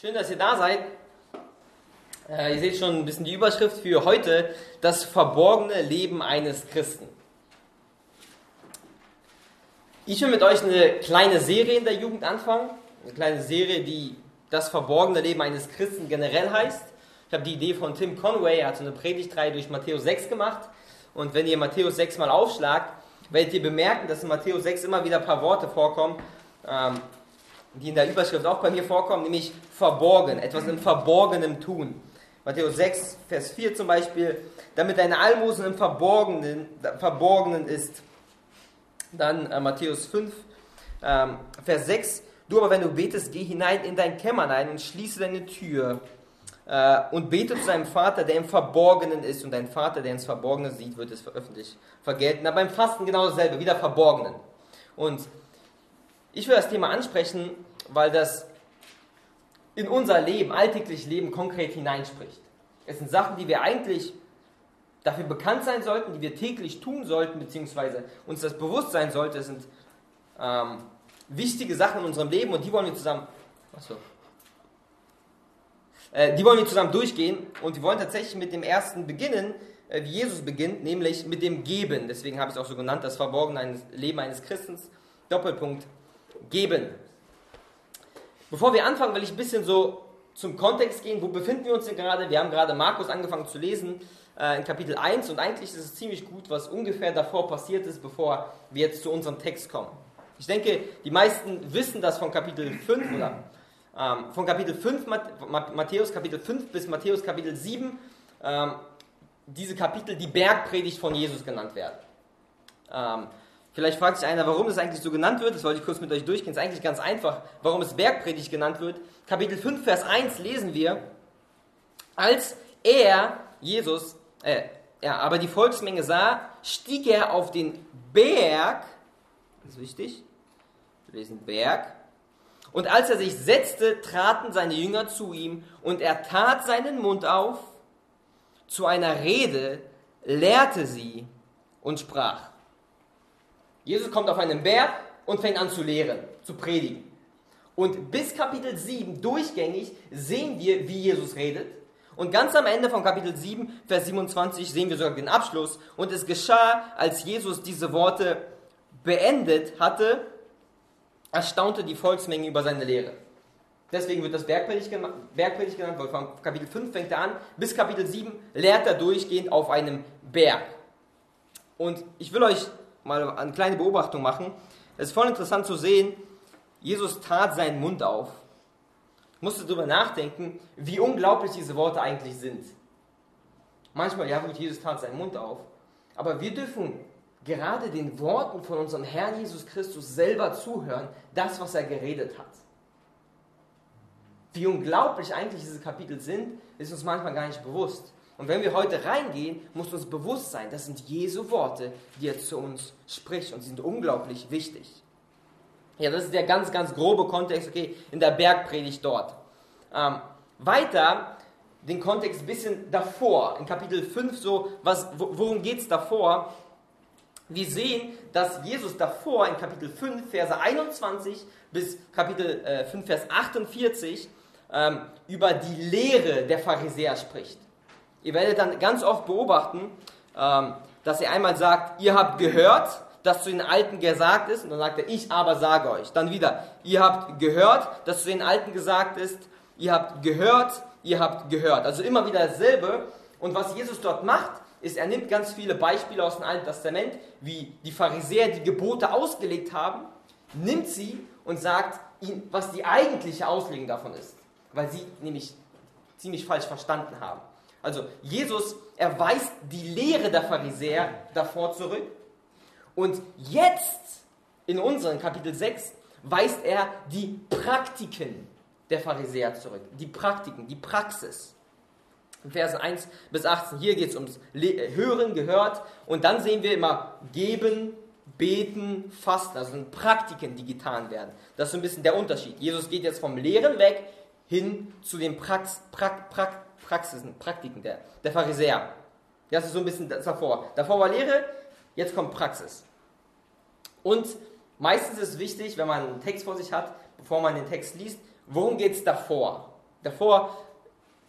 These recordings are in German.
Schön, dass ihr da seid. Äh, ihr seht schon ein bisschen die Überschrift für heute, das verborgene Leben eines Christen. Ich will mit euch eine kleine Serie in der Jugend anfangen. Eine kleine Serie, die das verborgene Leben eines Christen generell heißt. Ich habe die Idee von Tim Conway, er hat so eine Predigtreihe durch Matthäus 6 gemacht. Und wenn ihr Matthäus 6 mal aufschlagt, werdet ihr bemerken, dass in Matthäus 6 immer wieder ein paar Worte vorkommen, ähm, die in der Überschrift auch bei mir vorkommen, nämlich verborgen, etwas im Verborgenen tun. Matthäus 6, Vers 4 zum Beispiel, damit deine Almosen im Verborgenen, Verborgenen ist. Dann äh, Matthäus 5, ähm, Vers 6, du aber wenn du betest, geh hinein in dein Kämmerlein und schließe deine Tür äh, und bete zu deinem Vater, der im Verborgenen ist und dein Vater, der ins Verborgene sieht, wird es öffentlich vergelten. Aber beim Fasten genau dasselbe, wieder Verborgenen. Und ich will das Thema ansprechen, weil das in unser Leben, alltäglich Leben konkret hineinspricht. Es sind Sachen, die wir eigentlich dafür bekannt sein sollten, die wir täglich tun sollten, beziehungsweise uns das bewusst sein sollte. Es sind ähm, wichtige Sachen in unserem Leben und die wollen wir zusammen. Achso. Äh, die wollen wir zusammen durchgehen und wir wollen tatsächlich mit dem ersten beginnen, äh, wie Jesus beginnt, nämlich mit dem Geben. Deswegen habe ich es auch so genannt, das verborgene Leben eines Christens. Doppelpunkt geben. Bevor wir anfangen, will ich ein bisschen so zum Kontext gehen. Wo befinden wir uns denn gerade? Wir haben gerade Markus angefangen zu lesen äh, in Kapitel 1 und eigentlich ist es ziemlich gut, was ungefähr davor passiert ist, bevor wir jetzt zu unserem Text kommen. Ich denke, die meisten wissen das von Kapitel 5 oder ähm, von Kapitel 5, Matthäus Kapitel 5 bis Matthäus Kapitel 7, ähm, diese Kapitel die Bergpredigt von Jesus genannt werden. Ähm, Vielleicht fragt sich einer, warum es eigentlich so genannt wird. Das wollte ich kurz mit euch durchgehen. Es ist eigentlich ganz einfach, warum es Bergpredigt genannt wird. Kapitel 5, Vers 1 lesen wir, als er, Jesus, äh, ja, aber die Volksmenge sah, stieg er auf den Berg, das ist wichtig, wir lesen Berg, und als er sich setzte, traten seine Jünger zu ihm, und er tat seinen Mund auf zu einer Rede, lehrte sie und sprach. Jesus kommt auf einen Berg und fängt an zu lehren, zu predigen. Und bis Kapitel 7 durchgängig sehen wir, wie Jesus redet. Und ganz am Ende von Kapitel 7, Vers 27 sehen wir sogar den Abschluss. Und es geschah, als Jesus diese Worte beendet hatte, erstaunte die Volksmenge über seine Lehre. Deswegen wird das Bergpredigt, genannt, weil von Kapitel 5 fängt er an, bis Kapitel 7 lehrt er durchgehend auf einem Berg. Und ich will euch mal eine kleine Beobachtung machen. Es ist voll interessant zu sehen, Jesus tat seinen Mund auf. Ich musste darüber nachdenken, wie unglaublich diese Worte eigentlich sind. Manchmal, ja gut, Jesus tat seinen Mund auf. Aber wir dürfen gerade den Worten von unserem Herrn Jesus Christus selber zuhören, das, was er geredet hat. Wie unglaublich eigentlich diese Kapitel sind, ist uns manchmal gar nicht bewusst. Und wenn wir heute reingehen, muss uns bewusst sein, das sind Jesu Worte, die er zu uns spricht und sie sind unglaublich wichtig. Ja, das ist der ganz, ganz grobe Kontext, okay, in der Bergpredigt dort. Ähm, weiter den Kontext ein bisschen davor, in Kapitel 5 so, was, worum geht es davor? Wir sehen, dass Jesus davor in Kapitel 5, Verse 21 bis Kapitel äh, 5, Vers 48 ähm, über die Lehre der Pharisäer spricht. Ihr werdet dann ganz oft beobachten, ähm, dass er einmal sagt, ihr habt gehört, dass zu den Alten gesagt ist, und dann sagt er, ich aber sage euch. Dann wieder, ihr habt gehört, dass zu den Alten gesagt ist, ihr habt gehört, ihr habt gehört. Also immer wieder dasselbe. Und was Jesus dort macht, ist, er nimmt ganz viele Beispiele aus dem Alten Testament, wie die Pharisäer die Gebote ausgelegt haben, nimmt sie und sagt ihnen, was die eigentliche Auslegung davon ist. Weil sie nämlich ziemlich falsch verstanden haben. Also Jesus erweist die Lehre der Pharisäer davor zurück. Und jetzt, in unserem Kapitel 6, weist er die Praktiken der Pharisäer zurück. Die Praktiken, die Praxis. In Versen 1 bis 18, hier geht es ums Hören, gehört. Und dann sehen wir immer geben, beten, fasten. Also sind Praktiken, die getan werden. Das ist so ein bisschen der Unterschied. Jesus geht jetzt vom Lehren weg hin zu den Prax, Prax, Prax, Praxisen, Praktiken der, der Pharisäer. Das ist so ein bisschen davor. Davor war Lehre, jetzt kommt Praxis. Und meistens ist es wichtig, wenn man einen Text vor sich hat, bevor man den Text liest, worum geht es davor? Davor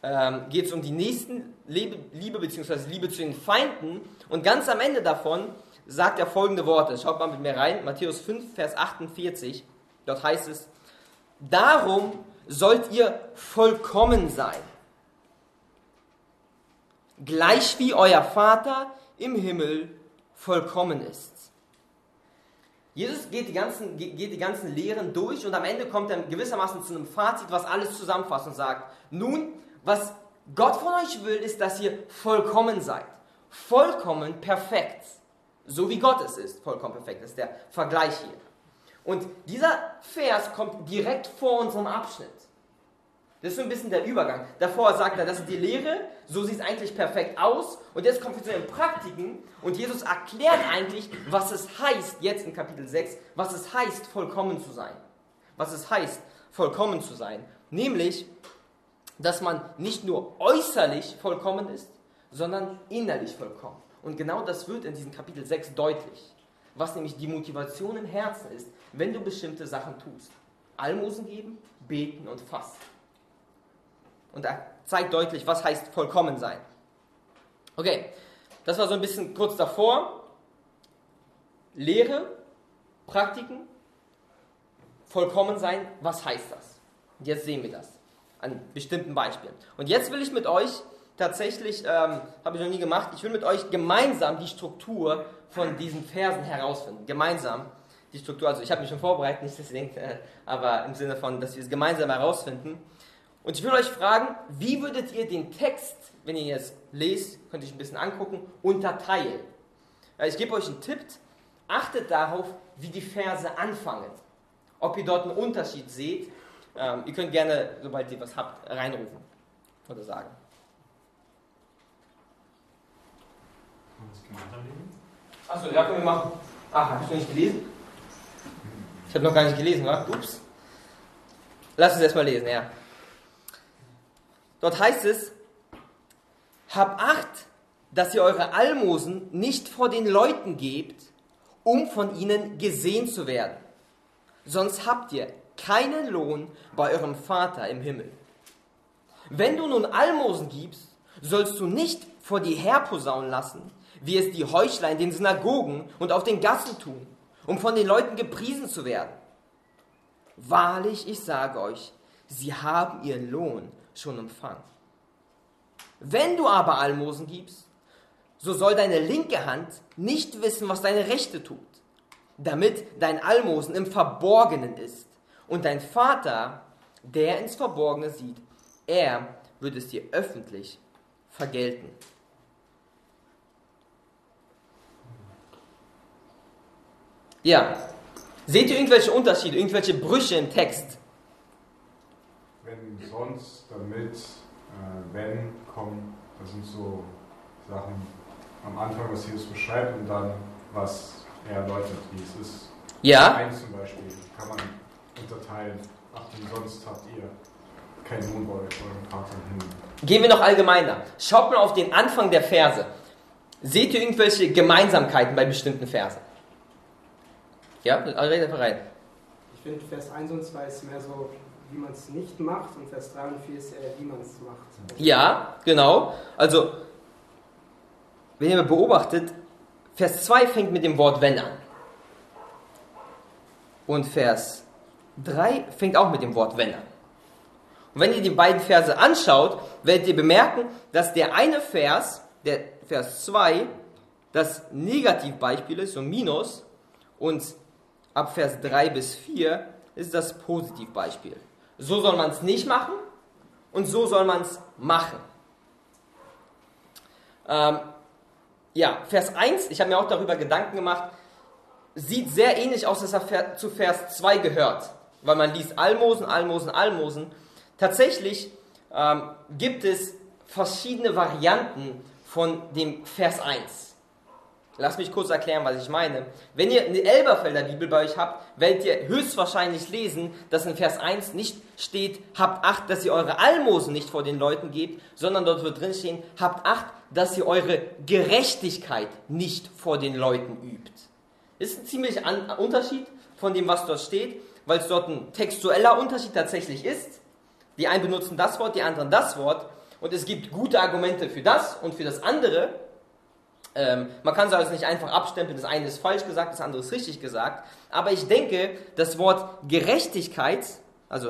ähm, geht es um die nächsten Liebe, Liebe bzw. Liebe zu den Feinden. Und ganz am Ende davon sagt er folgende Worte. Schaut mal mit mir rein. Matthäus 5, Vers 48. Dort heißt es, Darum sollt ihr vollkommen sein. Gleich wie euer Vater im Himmel vollkommen ist. Jesus geht die, ganzen, geht die ganzen Lehren durch und am Ende kommt er gewissermaßen zu einem Fazit, was alles zusammenfasst und sagt, nun, was Gott von euch will, ist, dass ihr vollkommen seid. Vollkommen perfekt. So wie Gott es ist, vollkommen perfekt. Ist der Vergleich hier. Und dieser Vers kommt direkt vor unserem Abschnitt. Das ist so ein bisschen der Übergang. Davor sagt er, das ist die Lehre, so sieht es eigentlich perfekt aus. Und jetzt kommt wir zu den Praktiken und Jesus erklärt eigentlich, was es heißt, jetzt in Kapitel 6, was es heißt, vollkommen zu sein. Was es heißt, vollkommen zu sein. Nämlich, dass man nicht nur äußerlich vollkommen ist, sondern innerlich vollkommen. Und genau das wird in diesem Kapitel 6 deutlich. Was nämlich die Motivation im Herzen ist, wenn du bestimmte Sachen tust. Almosen geben, beten und fasten. Und er zeigt deutlich, was heißt vollkommen sein. Okay, das war so ein bisschen kurz davor. Lehre, Praktiken, vollkommen sein, was heißt das? Und jetzt sehen wir das an bestimmten Beispielen. Und jetzt will ich mit euch tatsächlich, ähm, habe ich noch nie gemacht, ich will mit euch gemeinsam die Struktur von diesen Versen herausfinden. Gemeinsam die Struktur. Also ich habe mich schon vorbereitet, nicht denkt, äh, aber im Sinne von, dass wir es gemeinsam herausfinden. Und ich will euch fragen, wie würdet ihr den Text, wenn ihr jetzt lest, könnt ihr euch ein bisschen angucken, unterteilen? Ich gebe euch einen Tipp, achtet darauf, wie die Verse anfangen. Ob ihr dort einen Unterschied seht. Ähm, ihr könnt gerne, sobald ihr was habt, reinrufen oder sagen. Achso, ja, können wir machen. Ach, hast du nicht gelesen? Ich habe noch gar nicht gelesen, wa? Ups. Lass uns erstmal lesen, ja. Dort heißt es, hab Acht, dass ihr eure Almosen nicht vor den Leuten gebt, um von ihnen gesehen zu werden. Sonst habt ihr keinen Lohn bei eurem Vater im Himmel. Wenn du nun Almosen gibst, sollst du nicht vor dir herposaunen lassen, wie es die Heuchler in den Synagogen und auf den Gassen tun, um von den Leuten gepriesen zu werden. Wahrlich, ich sage euch, sie haben ihren Lohn schon empfangen. Wenn du aber Almosen gibst, so soll deine linke Hand nicht wissen, was deine rechte tut, damit dein Almosen im Verborgenen ist. Und dein Vater, der ins Verborgene sieht, er wird es dir öffentlich vergelten. Ja. Seht ihr irgendwelche Unterschiede, irgendwelche Brüche im Text? Wenn sonst, damit, äh, wenn, kommen, das sind so Sachen am Anfang, was Jesus beschreibt und dann, was er erläutert, wie es ist. Ja. Eins zum Beispiel kann man unterteilen. Ach, denn sonst habt ihr keinen Lohn bei eurem Vater im Himmel. Gehen wir noch allgemeiner. Schaut mal auf den Anfang der Verse. Seht ihr irgendwelche Gemeinsamkeiten bei bestimmten Versen? Ja, rede bereit. Ich finde, Vers 1 und 2 ist mehr so, wie man es nicht macht, und Vers 3 und 4 ist eher, wie man es macht. Ja, genau. Also, wenn ihr beobachtet, Vers 2 fängt mit dem Wort wenn an. Und Vers 3 fängt auch mit dem Wort wenn an. Und wenn ihr die beiden Verse anschaut, werdet ihr bemerken, dass der eine Vers, der Vers 2, das Negativbeispiel ist, so Minus, und ab Vers 3 bis 4 ist das Positivbeispiel. So soll man es nicht machen und so soll man es machen. Ähm, ja, Vers 1, ich habe mir auch darüber Gedanken gemacht, sieht sehr ähnlich aus, als er zu Vers 2 gehört, weil man liest Almosen, Almosen, Almosen. Tatsächlich ähm, gibt es verschiedene Varianten von dem Vers 1. Lass mich kurz erklären, was ich meine. Wenn ihr eine Elberfelder Bibel bei euch habt, werdet ihr höchstwahrscheinlich lesen, dass in Vers 1 nicht steht, habt Acht, dass ihr eure Almosen nicht vor den Leuten gebt, sondern dort wird drin stehen, habt Acht, dass ihr eure Gerechtigkeit nicht vor den Leuten übt. Ist ein ziemlich an Unterschied von dem, was dort steht, weil es dort ein textueller Unterschied tatsächlich ist. Die einen benutzen das Wort, die anderen das Wort. Und es gibt gute Argumente für das und für das andere. Ähm, man kann es also nicht einfach abstempeln, das eine ist falsch gesagt, das andere ist richtig gesagt. Aber ich denke, das Wort Gerechtigkeit, also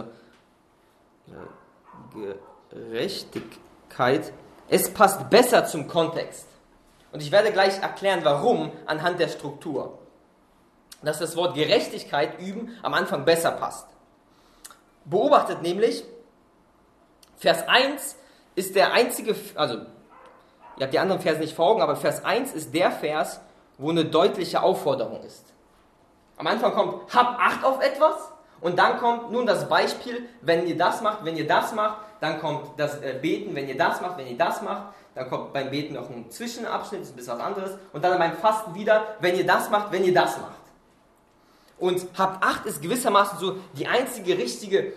äh, Gerechtigkeit, es passt besser zum Kontext. Und ich werde gleich erklären, warum anhand der Struktur. Dass das Wort Gerechtigkeit üben am Anfang besser passt. Beobachtet nämlich, Vers 1 ist der einzige, also ihr habt die anderen Verse nicht vor Augen, aber Vers 1 ist der Vers, wo eine deutliche Aufforderung ist. Am Anfang kommt, hab Acht auf etwas und dann kommt nun das Beispiel, wenn ihr das macht, wenn ihr das macht, dann kommt das äh, Beten, wenn ihr das macht, wenn ihr das macht, dann kommt beim Beten noch ein Zwischenabschnitt, das ist ein bisschen was anderes und dann beim Fasten wieder, wenn ihr das macht, wenn ihr das macht. Und hab Acht ist gewissermaßen so die einzige richtige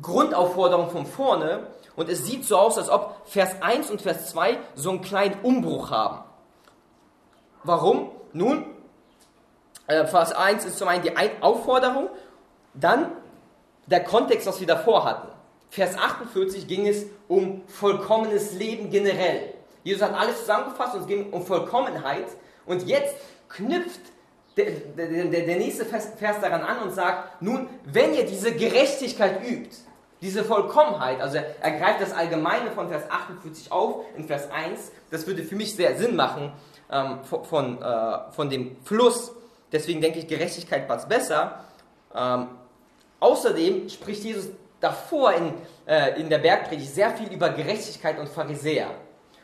Grundaufforderung von vorne und es sieht so aus, als ob Vers 1 und Vers 2 so einen kleinen Umbruch haben. Warum? Nun, äh, Vers 1 ist zum einen die Aufforderung, dann der Kontext, was wir davor hatten. Vers 48 ging es um vollkommenes Leben generell. Jesus hat alles zusammengefasst und es ging um Vollkommenheit. Und jetzt knüpft der, der, der, nächste Vers daran an und sagt, nun, wenn ihr diese Gerechtigkeit übt, diese Vollkommenheit, also er greift das Allgemeine von Vers 48 auf in Vers 1, das würde für mich sehr Sinn machen ähm, von, äh, von dem Fluss. Deswegen denke ich, Gerechtigkeit passt besser. Ähm, außerdem spricht Jesus davor in, äh, in der Bergpredigt sehr viel über Gerechtigkeit und Pharisäer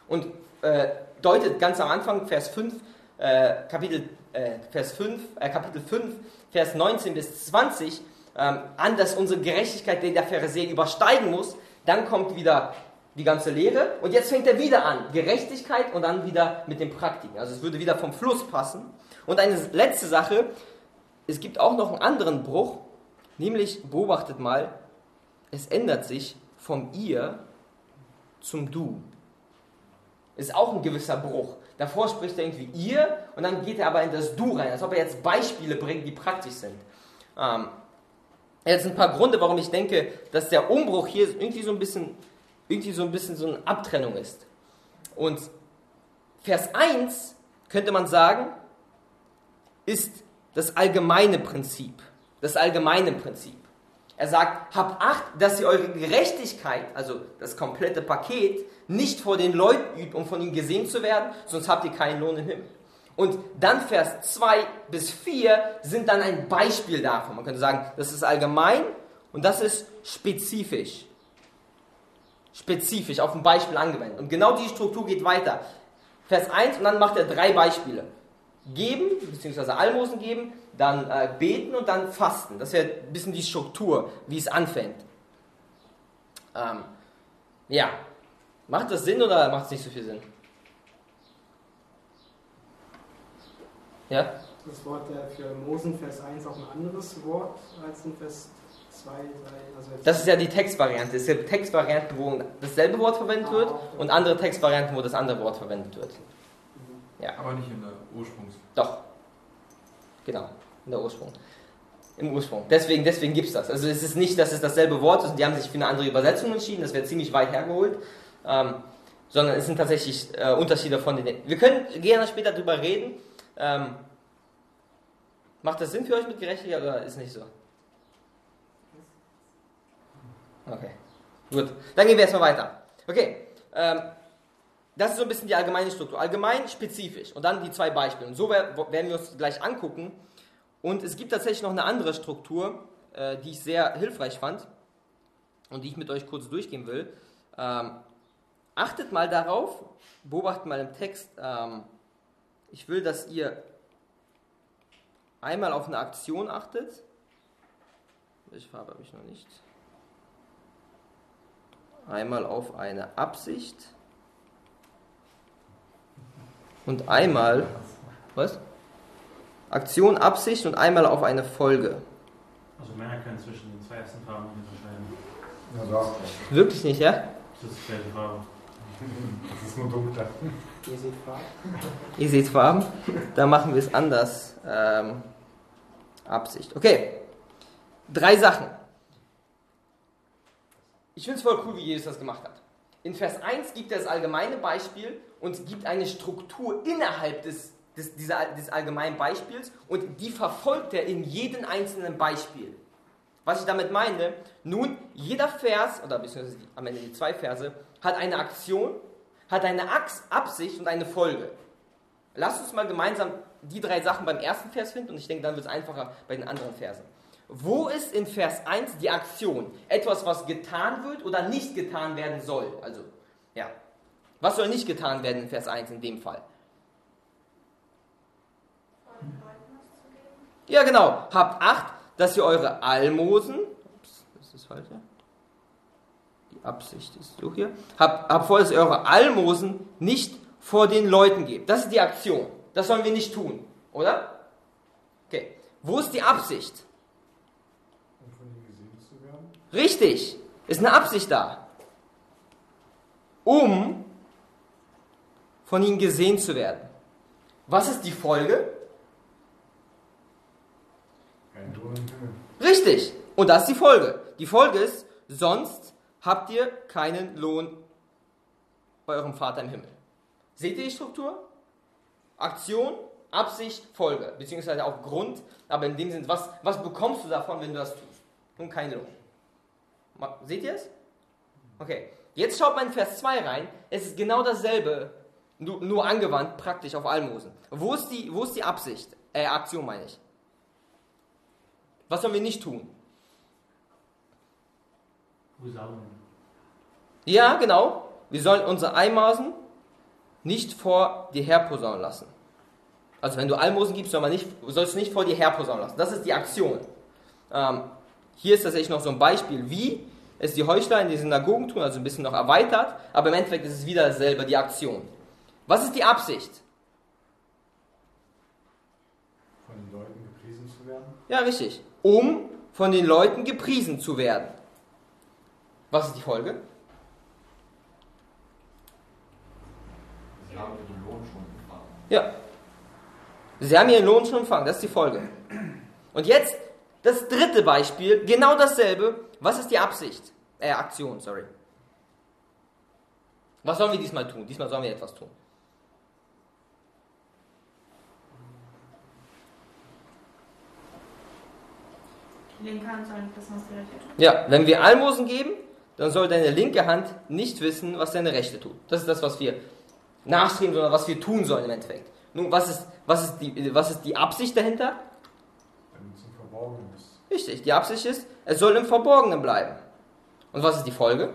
und äh, deutet ganz am Anfang Vers 5, äh, Kapitel, äh, Vers 5, äh, Kapitel 5, Vers 19 bis 20 ähm, an, dass unsere Gerechtigkeit den der Pharisäer übersteigen muss. Dann kommt wieder die ganze Lehre und jetzt fängt er wieder an, Gerechtigkeit und dann wieder mit den Praktiken. Also es würde wieder vom Fluss passen. Und eine letzte Sache, es gibt auch noch einen anderen Bruch, nämlich beobachtet mal, es ändert sich vom ihr zum du. Ist auch ein gewisser Bruch. Davor spricht er irgendwie ihr und dann geht er aber in das du rein, als ob er jetzt Beispiele bringt, die praktisch sind. Ähm, jetzt ein paar Gründe, warum ich denke, dass der Umbruch hier irgendwie so ein bisschen, irgendwie so ein bisschen so eine Abtrennung ist. Und Vers 1 könnte man sagen, ist das allgemeine Prinzip. Das allgemeine Prinzip. Er sagt, habt Acht, dass ihr eure Gerechtigkeit, also das komplette Paket, nicht vor den Leuten übt, um von ihnen gesehen zu werden, sonst habt ihr keinen Lohn im Himmel. Und dann Vers 2 bis 4 sind dann ein Beispiel davon. Man könnte sagen, das ist allgemein und das ist spezifisch. Spezifisch, auf ein Beispiel angewendet. Und genau die Struktur geht weiter. Vers 1 und dann macht er drei Beispiele. Geben, beziehungsweise Almosen geben, dann äh, beten und dann fasten. Das ist ja ein bisschen die Struktur, wie es anfängt. Ähm, ja, macht das Sinn oder macht es nicht so viel Sinn? Ja? Das Wort für Mosen, Vers 1, auch ein anderes Wort als in Vers 2, 3. Also das ist ja die Textvariante. Es gibt Textvarianten, wo dasselbe Wort verwendet wird ah, okay. und andere Textvarianten, wo das andere Wort verwendet wird. Ja. Aber nicht in der Ursprungs. Doch. Genau, in der Ursprung. Im Ursprung. Deswegen, deswegen gibt es das. Also es ist nicht, dass es dasselbe Wort ist und die haben sich für eine andere Übersetzung entschieden, das wäre ziemlich weit hergeholt. Ähm, sondern es sind tatsächlich äh, Unterschiede von den. Wir können gerne später darüber reden. Ähm, macht das Sinn für euch mit Gerechtigkeit oder ist nicht so? Okay, gut. Dann gehen wir erstmal weiter. Okay, ähm, das ist so ein bisschen die allgemeine Struktur. Allgemein, spezifisch. Und dann die zwei Beispiele. Und so werden wir uns gleich angucken. Und es gibt tatsächlich noch eine andere Struktur, äh, die ich sehr hilfreich fand und die ich mit euch kurz durchgehen will. Ähm, achtet mal darauf, beobachtet mal im Text. Ähm, ich will, dass ihr einmal auf eine Aktion achtet. Welche Farbe habe ich noch nicht? Einmal auf eine Absicht und einmal, was? Aktion, Absicht und einmal auf eine Folge. Also Männer können zwischen den zwei ersten Farben unterscheiden. Ja. Wirklich nicht, ja? Das ist die gleiche Farbe. Das ist nur dunkler. Ihr seht Farben. Ihr seht Farben? Da machen wir es anders. Ähm, Absicht. Okay. Drei Sachen. ich finde es voll cool, wie Jesus das gemacht hat. In Vers 1 gibt er das allgemeine Beispiel und gibt eine Struktur innerhalb des, des, dieser, des allgemeinen Beispiels und die verfolgt er in jedem einzelnen Beispiel. Was ich damit meine, nun, jeder Vers, oder beziehungsweise am Ende die zwei Verse, hat eine Aktion, hat eine Absicht und eine Folge. Lasst uns mal gemeinsam die drei Sachen beim ersten Vers finden und ich denke, dann wird es einfacher bei den anderen Versen. Wo ist in Vers 1 die Aktion? Etwas, was getan wird oder nicht getan werden soll. Also, ja. Was soll nicht getan werden in Vers 1 in dem Fall? Ja, genau. Habt Acht, dass ihr eure Almosen, ups, das ist falsche, die Absicht ist so hier, habt, habt vor, dass ihr eure Almosen nicht vor den Leuten gebt. Das ist die Aktion. Das sollen wir nicht tun, oder? Okay. Wo ist die Absicht? Um von ihnen gesehen zu werden. Richtig, ist eine Absicht da. Um von ihnen gesehen zu werden. Was ist die Folge? Richtig. Und das ist die Folge. Die Folge ist, sonst habt ihr keinen Lohn bei eurem Vater im Himmel. Seht ihr die Struktur? Aktion, Absicht, Folge, beziehungsweise auch Grund, aber in dem Sinne, was, was bekommst du davon, wenn du das tust? Nun keinen Lohn. Seht ihr es? Okay, jetzt schaut mal in Vers 2 rein. Es ist genau dasselbe, nur, nur angewandt praktisch auf Almosen. Wo ist die, wo ist die Absicht? Äh, Aktion meine ich. Was sollen wir nicht tun? Posaunen. Ja, genau. Wir sollen unsere Almosen nicht vor dir herposaunen lassen. Also wenn du Almosen gibst, soll man nicht, sollst du nicht vor dir herposaunen lassen. Das ist die Aktion. Ähm, hier ist tatsächlich noch so ein Beispiel, wie es die Heuchler in den Synagogen tun, also ein bisschen noch erweitert, aber im Endeffekt ist es wieder dasselbe, die Aktion. Was ist die Absicht? Von den Leuten gepriesen zu werden. Ja, richtig. Um von den Leuten gepriesen zu werden. Was ist die Folge? Sie haben ihren Lohn schon empfangen. Ja. Sie haben ihren Lohn schon empfangen, das ist die Folge. Und jetzt das dritte Beispiel, genau dasselbe. Was ist die Absicht? Äh, Aktion, sorry. Was sollen wir diesmal tun? Diesmal sollen wir etwas tun. Ja, wenn wir Almosen geben, dann soll deine linke Hand nicht wissen, was deine rechte tut. Das ist das, was wir nachstreben, sondern was wir tun sollen im Endeffekt. Nun, was ist, was ist, die, was ist die Absicht dahinter? Damit es im Verborgenen ist. Richtig, die Absicht ist, es soll im Verborgenen bleiben. Und was ist die Folge?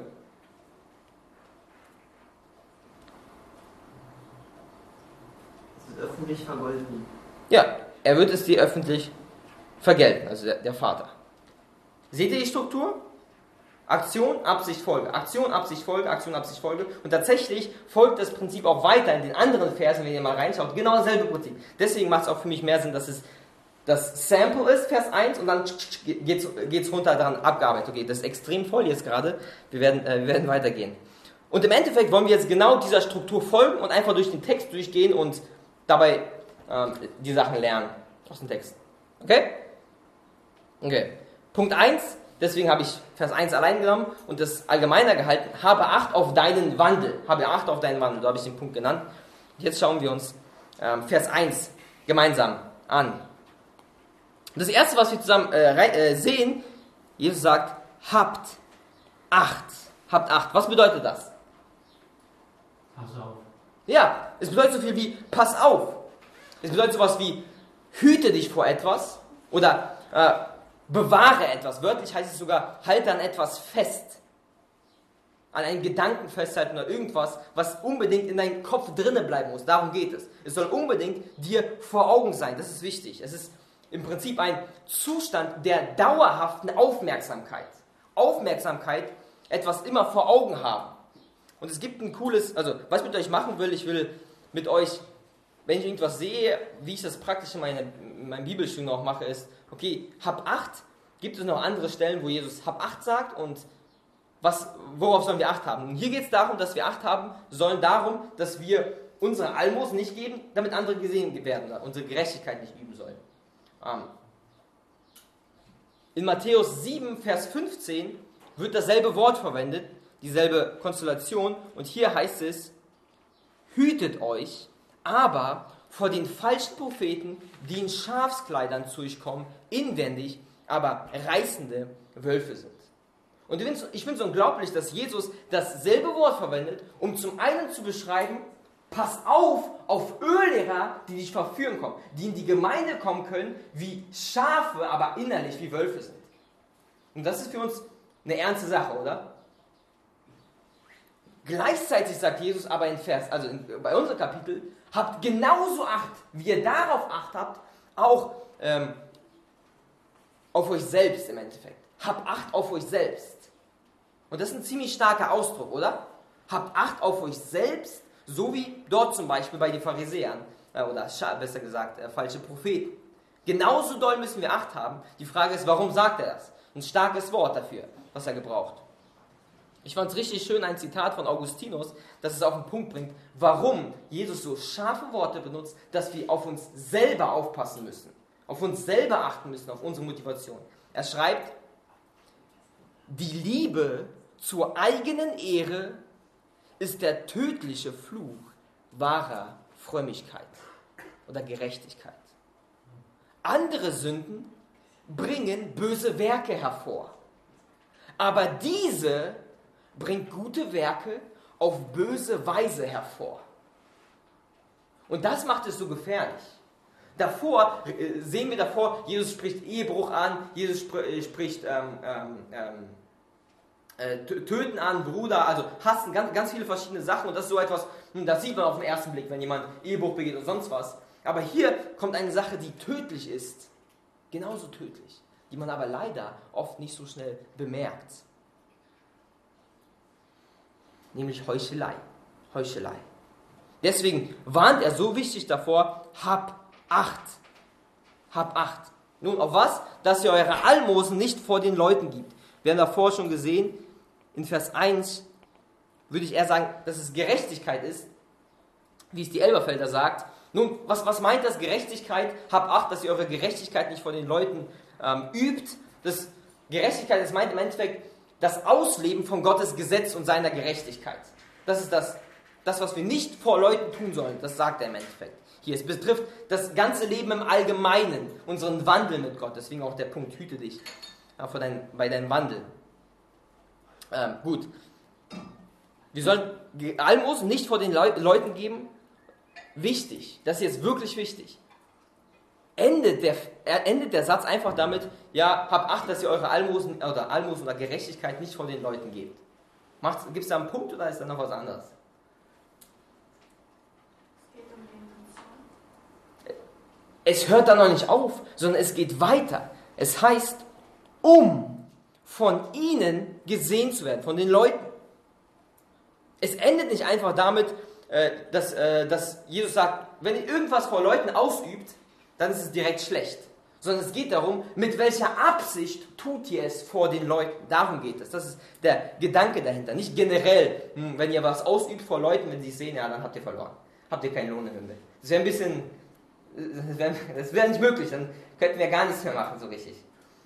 Es ist öffentlich vergolten. Ja, er wird es dir öffentlich vergelten, also der, der Vater. Seht ihr die Struktur? Aktion, Absicht, Folge. Aktion, Absicht, Folge, Aktion, Absicht, Folge. Und tatsächlich folgt das Prinzip auch weiter in den anderen Versen, wenn ihr mal reinschaut. Genau dasselbe Prinzip. Deswegen macht es auch für mich mehr Sinn, dass es das Sample ist, Vers 1, und dann geht es runter daran abgearbeitet. Okay, das ist extrem voll jetzt gerade. Wir werden, äh, wir werden weitergehen. Und im Endeffekt wollen wir jetzt genau dieser Struktur folgen und einfach durch den Text durchgehen und dabei ähm, die Sachen lernen aus dem Text. Okay? Okay. Punkt 1, deswegen habe ich Vers 1 allein genommen und das allgemeiner gehalten. Habe Acht auf deinen Wandel. Habe Acht auf deinen Wandel, so habe ich den Punkt genannt. Jetzt schauen wir uns ähm, Vers 1 gemeinsam an. Und das erste, was wir zusammen äh, äh, sehen, Jesus sagt, habt Acht. Habt Acht. Was bedeutet das? Pass auf. Ja, es bedeutet so viel wie pass auf. Es bedeutet sowas wie hüte dich vor etwas oder äh, bewahre etwas. Wörtlich heißt es sogar halte an etwas fest. An einen Gedanken festhalten oder irgendwas, was unbedingt in deinem Kopf drinnen bleiben muss. Darum geht es. Es soll unbedingt dir vor Augen sein. Das ist wichtig. Es ist im Prinzip ein Zustand der dauerhaften Aufmerksamkeit. Aufmerksamkeit, etwas immer vor Augen haben. Und es gibt ein cooles, also was ich mit euch machen will, ich will mit euch, wenn ich irgendwas sehe, wie ich das praktisch in, meine, in meinem Bibelstudium auch mache, ist, okay, hab Acht, gibt es noch andere Stellen, wo Jesus hab Acht sagt und was, worauf sollen wir Acht haben? Und hier geht es darum, dass wir Acht haben sollen darum, dass wir unsere Almosen nicht geben, damit andere gesehen werden, unsere Gerechtigkeit nicht üben sollen. Ähm, in Matthäus 7, Vers 15 wird dasselbe Wort verwendet, dieselbe Konstellation. Und hier heißt es, hütet euch, aber vor den falschen Propheten, die in Schafskleidern zu euch kommen, inwendig, aber reißende Wölfe sind. Und ich finde es unglaublich, dass Jesus dasselbe Wort verwendet, um zum einen zu beschreiben, pass auf auf Öllehrer, die dich verführen kommen, die in die Gemeinde kommen können wie Schafe, aber innerlich wie Wölfe sind. Und das ist für uns eine ernste Sache, oder? Gleichzeitig sagt Jesus aber in Vers, also in, bei unserem Kapitel, habt genauso Acht, wie ihr darauf Acht habt, auch ähm, auf euch selbst im Endeffekt. Habt Acht auf euch selbst. Und das ist ein ziemlich starker Ausdruck, oder? Habt Acht auf euch selbst, so wie dort zum Beispiel bei den Pharisäern, äh, oder besser gesagt, äh, falsche Propheten. Genauso doll müssen wir Acht haben. Die Frage ist, warum sagt er das? Ein starkes Wort dafür, was er gebraucht. Ich fand es richtig schön, ein Zitat von Augustinus, das es auf den Punkt bringt, warum Jesus so scharfe Worte benutzt, dass wir auf uns selber aufpassen müssen, auf uns selber achten müssen, auf unsere Motivation. Er schreibt, die Liebe zur eigenen Ehre ist der tödliche Fluch wahrer Frömmigkeit oder Gerechtigkeit. Andere Sünden bringen böse Werke hervor, aber diese bringt gute Werke auf böse Weise hervor. Und das macht es so gefährlich. Davor äh, sehen wir davor, Jesus spricht Ehebruch an, Jesus sp äh, spricht ähm, ähm, ähm äh, Töten an, Bruder, also hassen, ganz, ganz viele verschiedene Sachen. Und das ist so etwas, hm, das sieht man auf den ersten Blick, wenn jemand Ehebruch begeht oder sonst was. Aber hier kommt eine Sache, die tödlich ist, genauso tödlich, die man aber leider oft nicht so schnell bemerkt nämlich Heuchelei. Heuchelei. Deswegen warnt er so wichtig davor, hab Acht. Hab Acht. Nun, auf was? Dass ihr eure Almosen nicht vor den Leuten gibt. Wir haben davor schon gesehen, in Vers 1 würde ich eher sagen, dass es Gerechtigkeit ist, wie es die Elberfelder sagt. Nun, was, was meint das Gerechtigkeit? Hab Acht, dass ihr eure Gerechtigkeit nicht vor den Leuten ähm, übt. Das Gerechtigkeit, das meint im Endeffekt, das Ausleben von Gottes Gesetz und seiner Gerechtigkeit. Das ist das, das, was wir nicht vor Leuten tun sollen. Das sagt er im Endeffekt. Hier, es betrifft das ganze Leben im Allgemeinen, unseren Wandel mit Gott. Deswegen auch der Punkt, hüte dich ja, dein, bei deinem Wandel. Ähm, gut. Wir sollen Almosen nicht vor den Leuten geben. Wichtig, das ist jetzt wirklich wichtig endet der, endet der Satz einfach damit, ja, habt Acht, dass ihr eure Almosen oder Almosen oder Gerechtigkeit nicht vor den Leuten gebt. Gibt es da einen Punkt oder ist da noch was anderes? Es hört da noch nicht auf, sondern es geht weiter. Es heißt, um von ihnen gesehen zu werden, von den Leuten. Es endet nicht einfach damit, äh, dass, äh, dass Jesus sagt, wenn ihr irgendwas vor Leuten ausübt, dann ist es direkt schlecht. Sondern es geht darum, mit welcher Absicht tut ihr es vor den Leuten. Darum geht es. Das ist der Gedanke dahinter. Nicht generell, hm, wenn ihr was ausübt vor Leuten, wenn sie es sehen, ja, dann habt ihr verloren. Habt ihr keinen Lohn im Himmel. Das wäre ein bisschen, das wäre wär nicht möglich. Dann könnten wir gar nichts mehr machen, so richtig.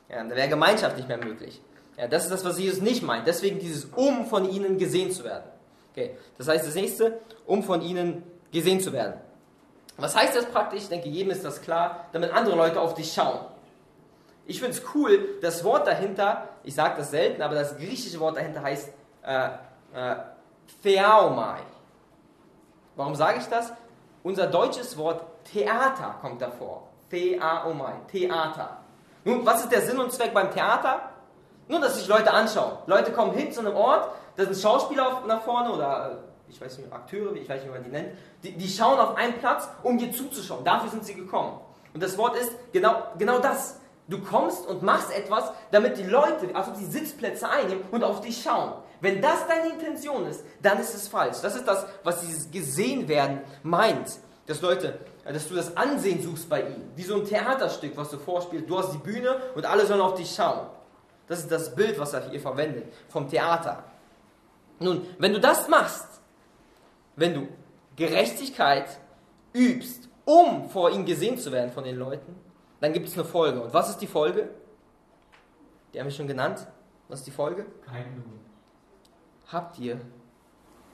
Ja, dann wäre Gemeinschaft nicht mehr möglich. Ja, das ist das, was Jesus nicht meint. Deswegen dieses, um von ihnen gesehen zu werden. Okay, das heißt das nächste, um von ihnen gesehen zu werden. Was heißt das praktisch? Ich denke, jedem ist das klar, damit andere Leute auf dich schauen. Ich finde es cool, das Wort dahinter, ich sage das selten, aber das griechische Wort dahinter heißt äh, äh, Theaomai. Warum sage ich das? Unser deutsches Wort Theater kommt davor. Theaomai, Theater. Nun, was ist der Sinn und Zweck beim Theater? Nur, dass sich Leute anschauen. Leute kommen hin zu einem Ort, da sind Schauspieler nach vorne oder ich weiß nicht, Akteure, ich weiß nicht, wie man die nennt, die, die schauen auf einen Platz, um dir zuzuschauen. Dafür sind sie gekommen. Und das Wort ist genau, genau das. Du kommst und machst etwas, damit die Leute, also die Sitzplätze einnehmen und auf dich schauen. Wenn das deine Intention ist, dann ist es falsch. Das ist das, was dieses gesehen werden meint. Dass Leute, dass du das Ansehen suchst bei ihnen. Wie so ein Theaterstück, was du vorspielst. Du hast die Bühne und alle sollen auf dich schauen. Das ist das Bild, was er hier verwendet, vom Theater. Nun, wenn du das machst, wenn du Gerechtigkeit übst, um vor ihnen gesehen zu werden von den Leuten, dann gibt es eine Folge. Und was ist die Folge? Die haben wir schon genannt. Was ist die Folge? Kein Lohn. Habt ihr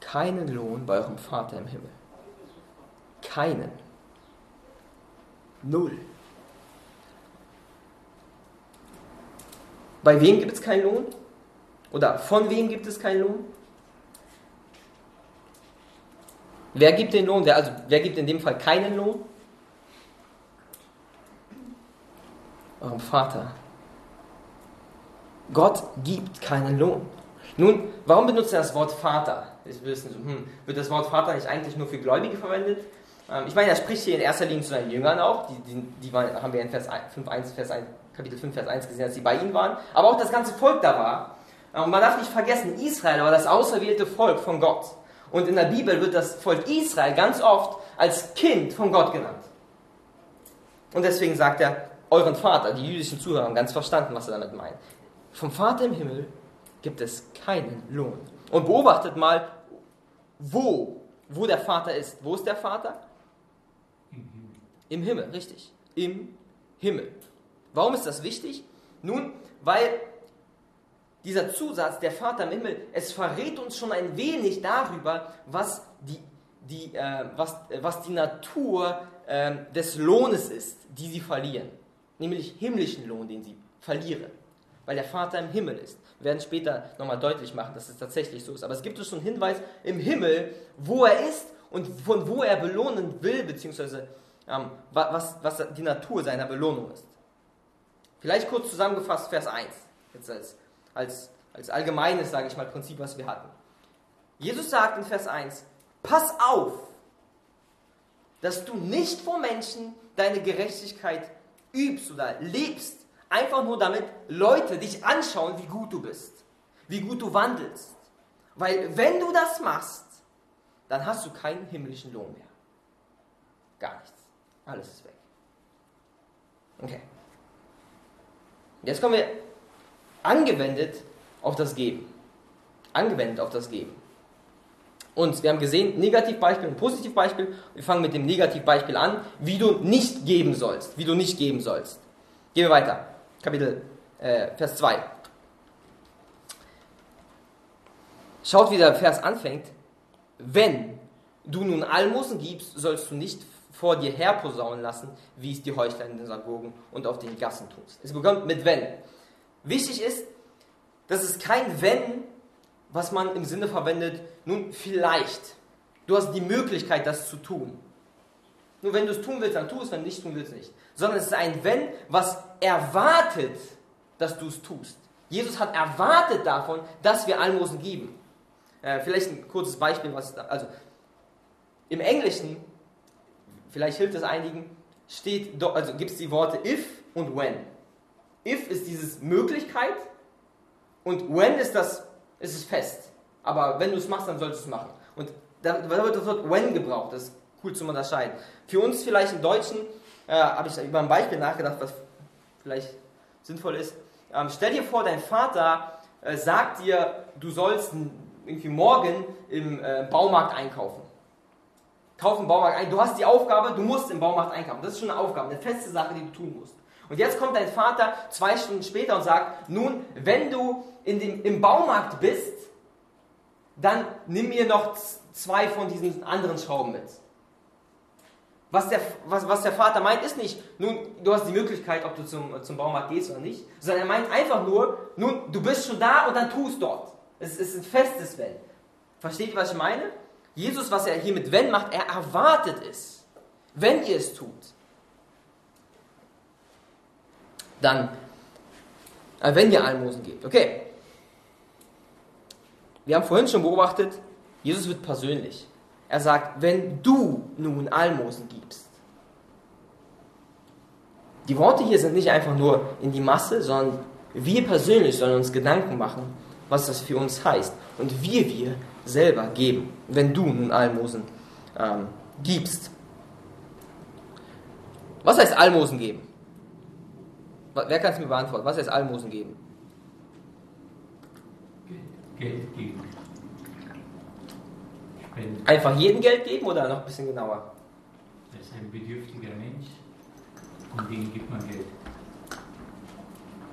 keinen Lohn bei eurem Vater im Himmel? Keinen. Null. Bei wem gibt es keinen Lohn? Oder von wem gibt es keinen Lohn? Wer gibt den Lohn? Wer, also, wer gibt in dem Fall keinen Lohn? Eurem Vater. Gott gibt keinen Lohn. Nun, warum benutzt er das Wort Vater? Wissen, hm, wird das Wort Vater nicht eigentlich nur für Gläubige verwendet? Ähm, ich meine, er spricht hier in erster Linie zu seinen Jüngern auch. Die, die, die waren, haben wir in Vers 5, 1, Vers 1, Kapitel 5, Vers 1 gesehen, dass sie bei ihnen waren. Aber auch das ganze Volk da war. Ähm, und man darf nicht vergessen, Israel war das auserwählte Volk von Gott. Und in der Bibel wird das Volk Israel ganz oft als Kind von Gott genannt. Und deswegen sagt er, euren Vater, die jüdischen Zuhörer haben ganz verstanden, was er damit meint. Vom Vater im Himmel gibt es keinen Lohn. Und beobachtet mal, wo, wo der Vater ist. Wo ist der Vater? Im Himmel. Im Himmel, richtig. Im Himmel. Warum ist das wichtig? Nun, weil dieser Zusatz, der Vater im Himmel, es verrät uns schon ein wenig darüber, was die, die, äh, was, äh, was die Natur äh, des Lohnes ist, die sie verlieren. Nämlich himmlischen Lohn, den sie verlieren. Weil der Vater im Himmel ist. Wir werden später nochmal deutlich machen, dass es tatsächlich so ist. Aber es gibt uns schon einen Hinweis im Himmel, wo er ist und von wo er belohnen will, beziehungsweise ähm, was, was die Natur seiner Belohnung ist. Vielleicht kurz zusammengefasst, Vers 1. Jetzt als als, als allgemeines, sage ich mal, Prinzip, was wir hatten. Jesus sagt in Vers 1, pass auf, dass du nicht vor Menschen deine Gerechtigkeit übst oder lebst, einfach nur damit Leute dich anschauen, wie gut du bist, wie gut du wandelst. Weil wenn du das machst, dann hast du keinen himmlischen Lohn mehr. Gar nichts. Alles ist weg. Okay. Jetzt kommen wir angewendet auf das Geben. Angewendet auf das Geben. Und wir haben gesehen, Negativbeispiel und Positivbeispiel. Wir fangen mit dem Negativbeispiel an, wie du nicht geben sollst. Wie du nicht geben sollst. Gehen wir weiter. Kapitel, äh, Vers 2. Schaut, wie der Vers anfängt. Wenn du nun Almosen gibst, sollst du nicht vor dir herposaunen lassen, wie es die Heuchler in den Synagogen und auf den Gassen tust. Es bekommt mit wenn. Wichtig ist, dass es kein Wenn, was man im Sinne verwendet, nun vielleicht. Du hast die Möglichkeit, das zu tun. Nur wenn du es tun willst, dann tu es, wenn du nicht tun willst, nicht. Sondern es ist ein Wenn, was erwartet, dass du es tust. Jesus hat erwartet davon, dass wir Almosen geben. Äh, vielleicht ein kurzes Beispiel, was also im Englischen, vielleicht hilft es einigen, steht, also gibt es die Worte if und when. Dieses Möglichkeit und when ist das, ist es fest. Aber wenn du es machst, dann solltest du es machen. Und da wird das Wort when gebraucht, das ist cool zu unterscheiden. Für uns vielleicht im Deutschen äh, habe ich über ein Beispiel nachgedacht, was vielleicht sinnvoll ist. Ähm, stell dir vor, dein Vater äh, sagt dir, du sollst irgendwie morgen im äh, Baumarkt einkaufen. Kauf im Baumarkt ein. Du hast die Aufgabe, du musst im Baumarkt einkaufen. Das ist schon eine Aufgabe, eine feste Sache, die du tun musst. Und jetzt kommt dein Vater zwei Stunden später und sagt, nun, wenn du in dem, im Baumarkt bist, dann nimm mir noch zwei von diesen anderen Schrauben mit. Was der, was, was der Vater meint, ist nicht, nun, du hast die Möglichkeit, ob du zum, zum Baumarkt gehst oder nicht, sondern er meint einfach nur, nun, du bist schon da und dann tust dort. Es ist ein festes Wenn. Versteht ihr, was ich meine? Jesus, was er hier mit Wenn macht, er erwartet es, wenn ihr es tut. Dann, äh, wenn ihr Almosen gebt. Okay. Wir haben vorhin schon beobachtet, Jesus wird persönlich. Er sagt, wenn du nun Almosen gibst. Die Worte hier sind nicht einfach nur in die Masse, sondern wir persönlich sollen uns Gedanken machen, was das für uns heißt. Und wir, wir selber geben, wenn du nun Almosen ähm, gibst. Was heißt Almosen geben? Wer kann es mir beantworten? Was heißt Almosen geben? Geld geben. Spenden. Einfach jedem Geld geben oder noch ein bisschen genauer? Das ist ein bedürftiger Mensch und dem gibt man Geld.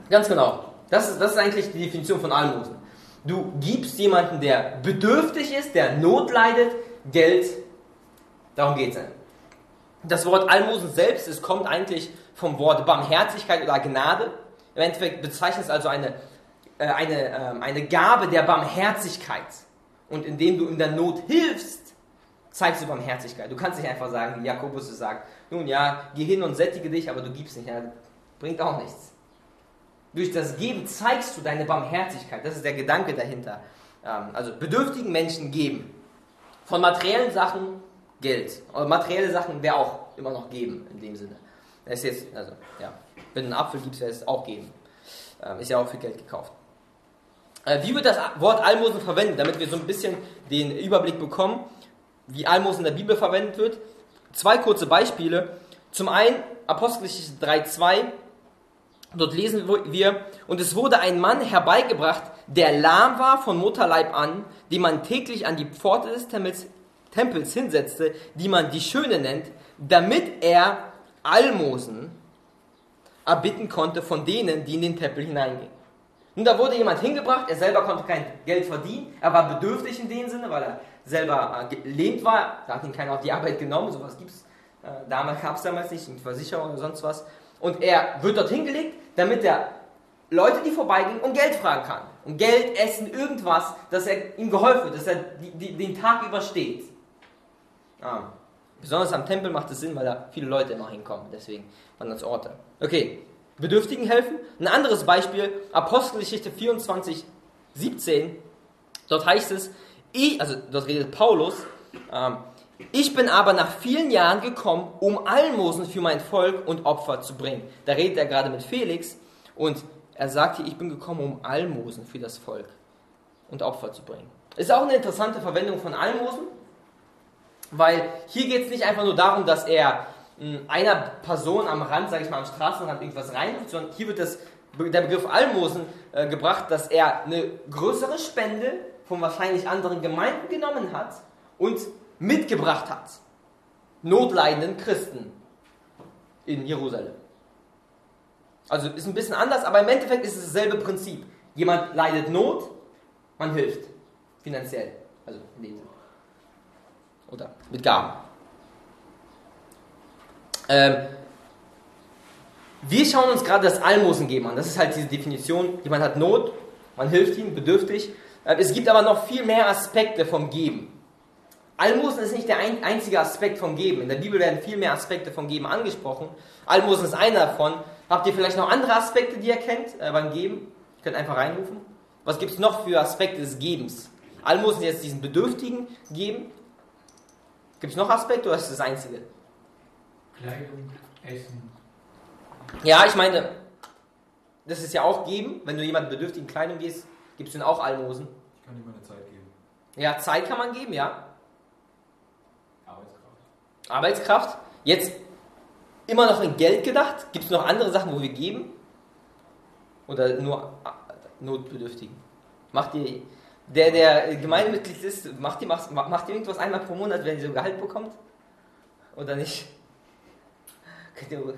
Ganz genau. Das ist, das ist eigentlich die Definition von Almosen. Du gibst jemanden, der bedürftig ist, der Not leidet, Geld. Darum geht es. Das Wort Almosen selbst, es kommt eigentlich vom Wort Barmherzigkeit oder Gnade. Im Endeffekt bezeichnet es also eine, äh, eine, äh, eine Gabe der Barmherzigkeit. Und indem du in der Not hilfst, zeigst du Barmherzigkeit. Du kannst nicht einfach sagen, wie Jakobus es sagt, nun ja, geh hin und sättige dich, aber du gibst nicht. Ja, bringt auch nichts. Durch das Geben zeigst du deine Barmherzigkeit. Das ist der Gedanke dahinter. Ähm, also bedürftigen Menschen geben. Von materiellen Sachen Geld. Aber materielle Sachen wäre auch immer noch geben, in dem Sinne. Ist jetzt, also, ja, wenn du einen Apfel gibst, wäre es auch geben. Ähm, ist ja auch für Geld gekauft. Äh, wie wird das Wort Almosen verwendet, damit wir so ein bisschen den Überblick bekommen, wie Almosen in der Bibel verwendet wird? Zwei kurze Beispiele. Zum einen Apostelgeschichte 3,2. Dort lesen wir, und es wurde ein Mann herbeigebracht, der lahm war von Mutterleib an, den man täglich an die Pforte des Tempels, Tempels hinsetzte, die man die Schöne nennt, damit er Almosen erbitten konnte von denen, die in den Tempel hineingingen. Nun, da wurde jemand hingebracht, er selber konnte kein Geld verdienen, er war bedürftig in dem Sinne, weil er selber äh, gelähmt war, da hat ihn keiner auf die Arbeit genommen, sowas gibt es äh, damals, gab es damals nicht, eine Versicherung oder sonst was. Und er wird dort hingelegt, damit er Leute, die vorbeigehen, um Geld fragen kann. Um Geld, Essen, irgendwas, dass er ihm geholfen wird, dass er die, die, den Tag übersteht. Ah. Besonders am Tempel macht es Sinn, weil da viele Leute immer hinkommen. Deswegen waren das Orte. Okay, Bedürftigen helfen. Ein anderes Beispiel, Apostelgeschichte 24, 17. Dort heißt es, ich, also dort redet Paulus, ähm, ich bin aber nach vielen Jahren gekommen, um Almosen für mein Volk und Opfer zu bringen. Da redet er gerade mit Felix und er sagt hier, ich bin gekommen, um Almosen für das Volk und Opfer zu bringen. Ist auch eine interessante Verwendung von Almosen, weil hier geht es nicht einfach nur darum, dass er hm, einer Person am Rand, sage ich mal, am Straßenrand irgendwas reinruft, sondern hier wird das, der Begriff Almosen äh, gebracht, dass er eine größere Spende von wahrscheinlich anderen Gemeinden genommen hat und mitgebracht hat. Notleidenden Christen in Jerusalem. Also ist ein bisschen anders, aber im Endeffekt ist es dasselbe Prinzip. Jemand leidet Not, man hilft. Finanziell. Also in dem Sinne. Oder mit Gaben. Ähm, wir schauen uns gerade das Almosen geben an. Das ist halt diese Definition. Jemand hat Not, man hilft ihm, bedürftig. Äh, es gibt aber noch viel mehr Aspekte vom Geben. Almosen ist nicht der ein, einzige Aspekt vom Geben. In der Bibel werden viel mehr Aspekte vom Geben angesprochen. Almosen ist einer davon. Habt ihr vielleicht noch andere Aspekte, die ihr kennt äh, beim Geben? Ihr könnt einfach reinrufen. Was gibt es noch für Aspekte des Gebens? Almosen jetzt diesen Bedürftigen geben. Gibt es noch Aspekte oder ist das das einzige? Kleidung, Essen. Ja, ich meine, das ist ja auch geben. Wenn du jemanden bedürftigen Kleidung gehst, gibst du ihm auch Almosen. Ich kann ihm meine Zeit geben. Ja, Zeit kann man geben, ja. Arbeitskraft. Arbeitskraft. Jetzt immer noch in Geld gedacht. Gibt es noch andere Sachen, wo wir geben? Oder nur äh, Notbedürftigen? Macht ihr, der, der Gemeindemitglied ist, macht ihr, macht, macht irgendwas einmal pro Monat, wenn ihr so Gehalt bekommt? Oder nicht? Könnt ihr,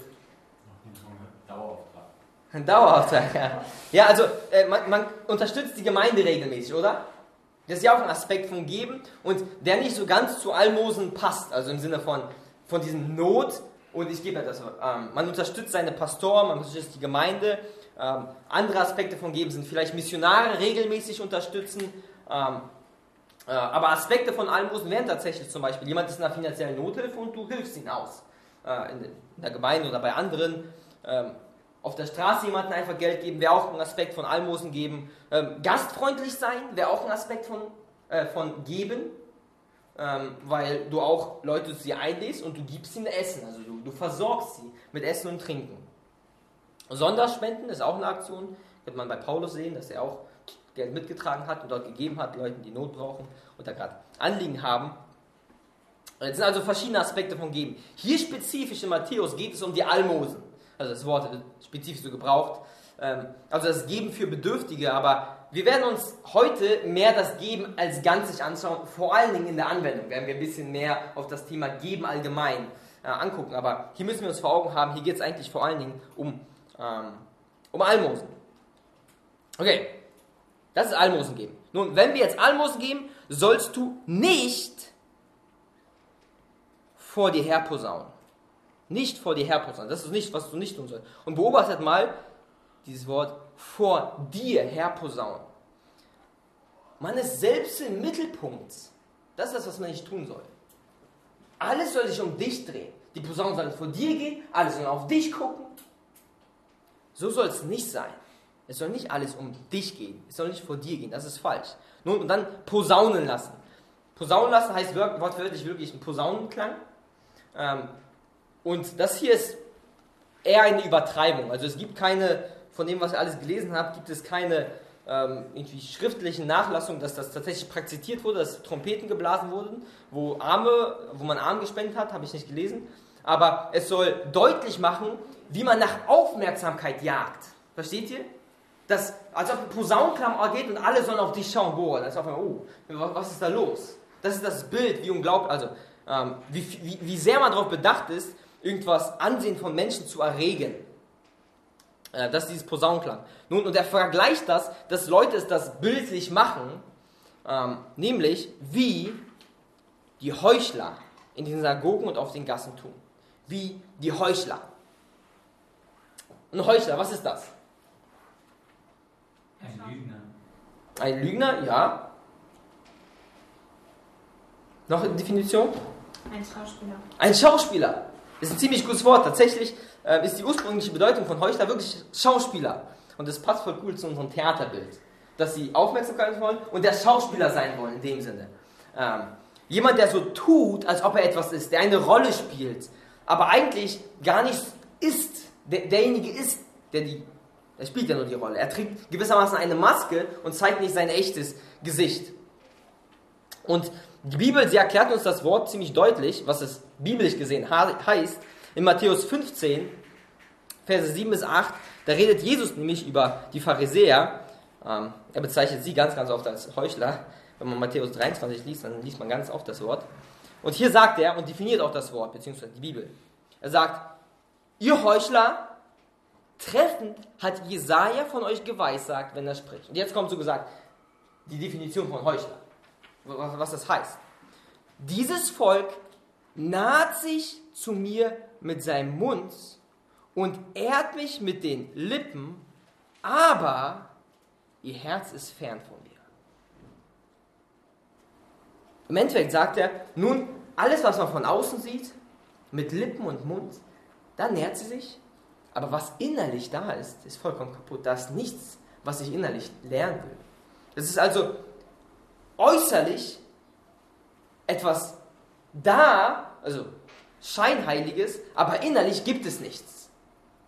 Dauerauftrag. Ein Dauerauftrag, ja. Ja, also äh, man, man unterstützt die Gemeinde regelmäßig, oder? Das ist ja auch ein Aspekt von Geben und der nicht so ganz zu Almosen passt, also im Sinne von, von diesem Not und ich gebe das. Ähm, man unterstützt seine Pastoren, man unterstützt die Gemeinde. Ähm, andere Aspekte von Geben sind vielleicht Missionare regelmäßig unterstützen. Ähm, äh, aber Aspekte von Almosen wären tatsächlich zum Beispiel, jemand ist in einer finanziellen Nothilfe und du hilfst ihn aus. Äh, in, in der Gemeinde oder bei anderen. Ähm, auf der Straße jemandem einfach Geld geben, wäre auch ein Aspekt von Almosen geben. Ähm, gastfreundlich sein wäre auch ein Aspekt von, äh, von Geben, ähm, weil du auch Leute zu dir einlädst und du gibst ihnen Essen, also du, du versorgst sie mit Essen und Trinken. Sonderspenden ist auch eine Aktion, könnte man bei Paulus sehen, dass er auch Geld mitgetragen hat und dort gegeben hat, Leuten, die Not brauchen und da gerade Anliegen haben. Es sind also verschiedene Aspekte von Geben. Hier spezifisch in Matthäus geht es um die Almosen. Also das Wort wird spezifisch so gebraucht. Ähm, also das Geben für Bedürftige, aber wir werden uns heute mehr das Geben als Ganzes anschauen, vor allen Dingen in der Anwendung werden wir ein bisschen mehr auf das Thema Geben allgemein äh, angucken. Aber hier müssen wir uns vor Augen haben, hier geht es eigentlich vor allen Dingen um, ähm, um Almosen. Okay, das ist Almosen geben. Nun, wenn wir jetzt Almosen geben, sollst du nicht vor dir herposaunen. Nicht vor dir herposaunen. Das ist nicht, was du nicht tun sollst. Und beobachtet mal dieses Wort vor dir herposaunen. Man ist selbst im Mittelpunkt. Das ist das, was man nicht tun soll. Alles soll sich um dich drehen. Die Posaunen sollen vor dir gehen, alles soll auf dich gucken. So soll es nicht sein. Es soll nicht alles um dich gehen. Es soll nicht vor dir gehen. Das ist falsch. Nun, und dann posaunen lassen. Posaunen lassen heißt wortwörtlich wirklich ein Posaunenklang. Ähm, und das hier ist eher eine Übertreibung. Also es gibt keine, von dem, was ihr alles gelesen habt, gibt es keine ähm, irgendwie schriftlichen Nachlassungen, dass das tatsächlich praktiziert wurde, dass Trompeten geblasen wurden, wo Arme, wo man Arm gespendet hat, habe ich nicht gelesen. Aber es soll deutlich machen, wie man nach Aufmerksamkeit jagt. Versteht ihr? Das, als ob ein Posaunklammer geht und alle sollen auf dich schauen. Boah, das ist auf einmal, oh, was ist da los? Das ist das Bild, wie unglaublich, also ähm, wie, wie, wie sehr man darauf bedacht ist, irgendwas Ansehen von Menschen zu erregen. Äh, das ist dieses Posaunklang. Nun, und er vergleicht das, dass Leute es das bildlich machen, ähm, nämlich wie die Heuchler in den Synagogen und auf den Gassen tun. Wie die Heuchler. Ein Heuchler, was ist das? Ein Lügner. Ein Lügner, ja. Noch eine Definition? Ein Schauspieler. Ein Schauspieler. Das ist ein ziemlich gutes Wort. Tatsächlich äh, ist die ursprüngliche Bedeutung von Heuchler wirklich Schauspieler. Und das passt voll cool zu unserem Theaterbild. Dass sie Aufmerksamkeit wollen und der Schauspieler sein wollen in dem Sinne. Ähm, jemand, der so tut, als ob er etwas ist, der eine Rolle spielt, aber eigentlich gar nicht ist, der, derjenige ist, der die, der spielt ja nur die Rolle. Er trägt gewissermaßen eine Maske und zeigt nicht sein echtes Gesicht. Und die Bibel, sie erklärt uns das Wort ziemlich deutlich, was es biblisch gesehen heißt. In Matthäus 15, Verse 7 bis 8, da redet Jesus nämlich über die Pharisäer. Ähm, er bezeichnet sie ganz, ganz oft als Heuchler. Wenn man Matthäus 23 liest, dann liest man ganz oft das Wort. Und hier sagt er und definiert auch das Wort, beziehungsweise die Bibel. Er sagt, ihr Heuchler, treffend hat Jesaja von euch geweissagt, wenn er spricht. Und jetzt kommt so gesagt die Definition von Heuchler was das heißt. Dieses Volk naht sich zu mir mit seinem Mund und ehrt mich mit den Lippen, aber ihr Herz ist fern von mir. Im Endeffekt sagt er, nun, alles, was man von außen sieht, mit Lippen und Mund, da nährt sie sich, aber was innerlich da ist, ist vollkommen kaputt. Da ist nichts, was ich innerlich lernen will. Das ist also äußerlich etwas da, also scheinheiliges, aber innerlich gibt es nichts.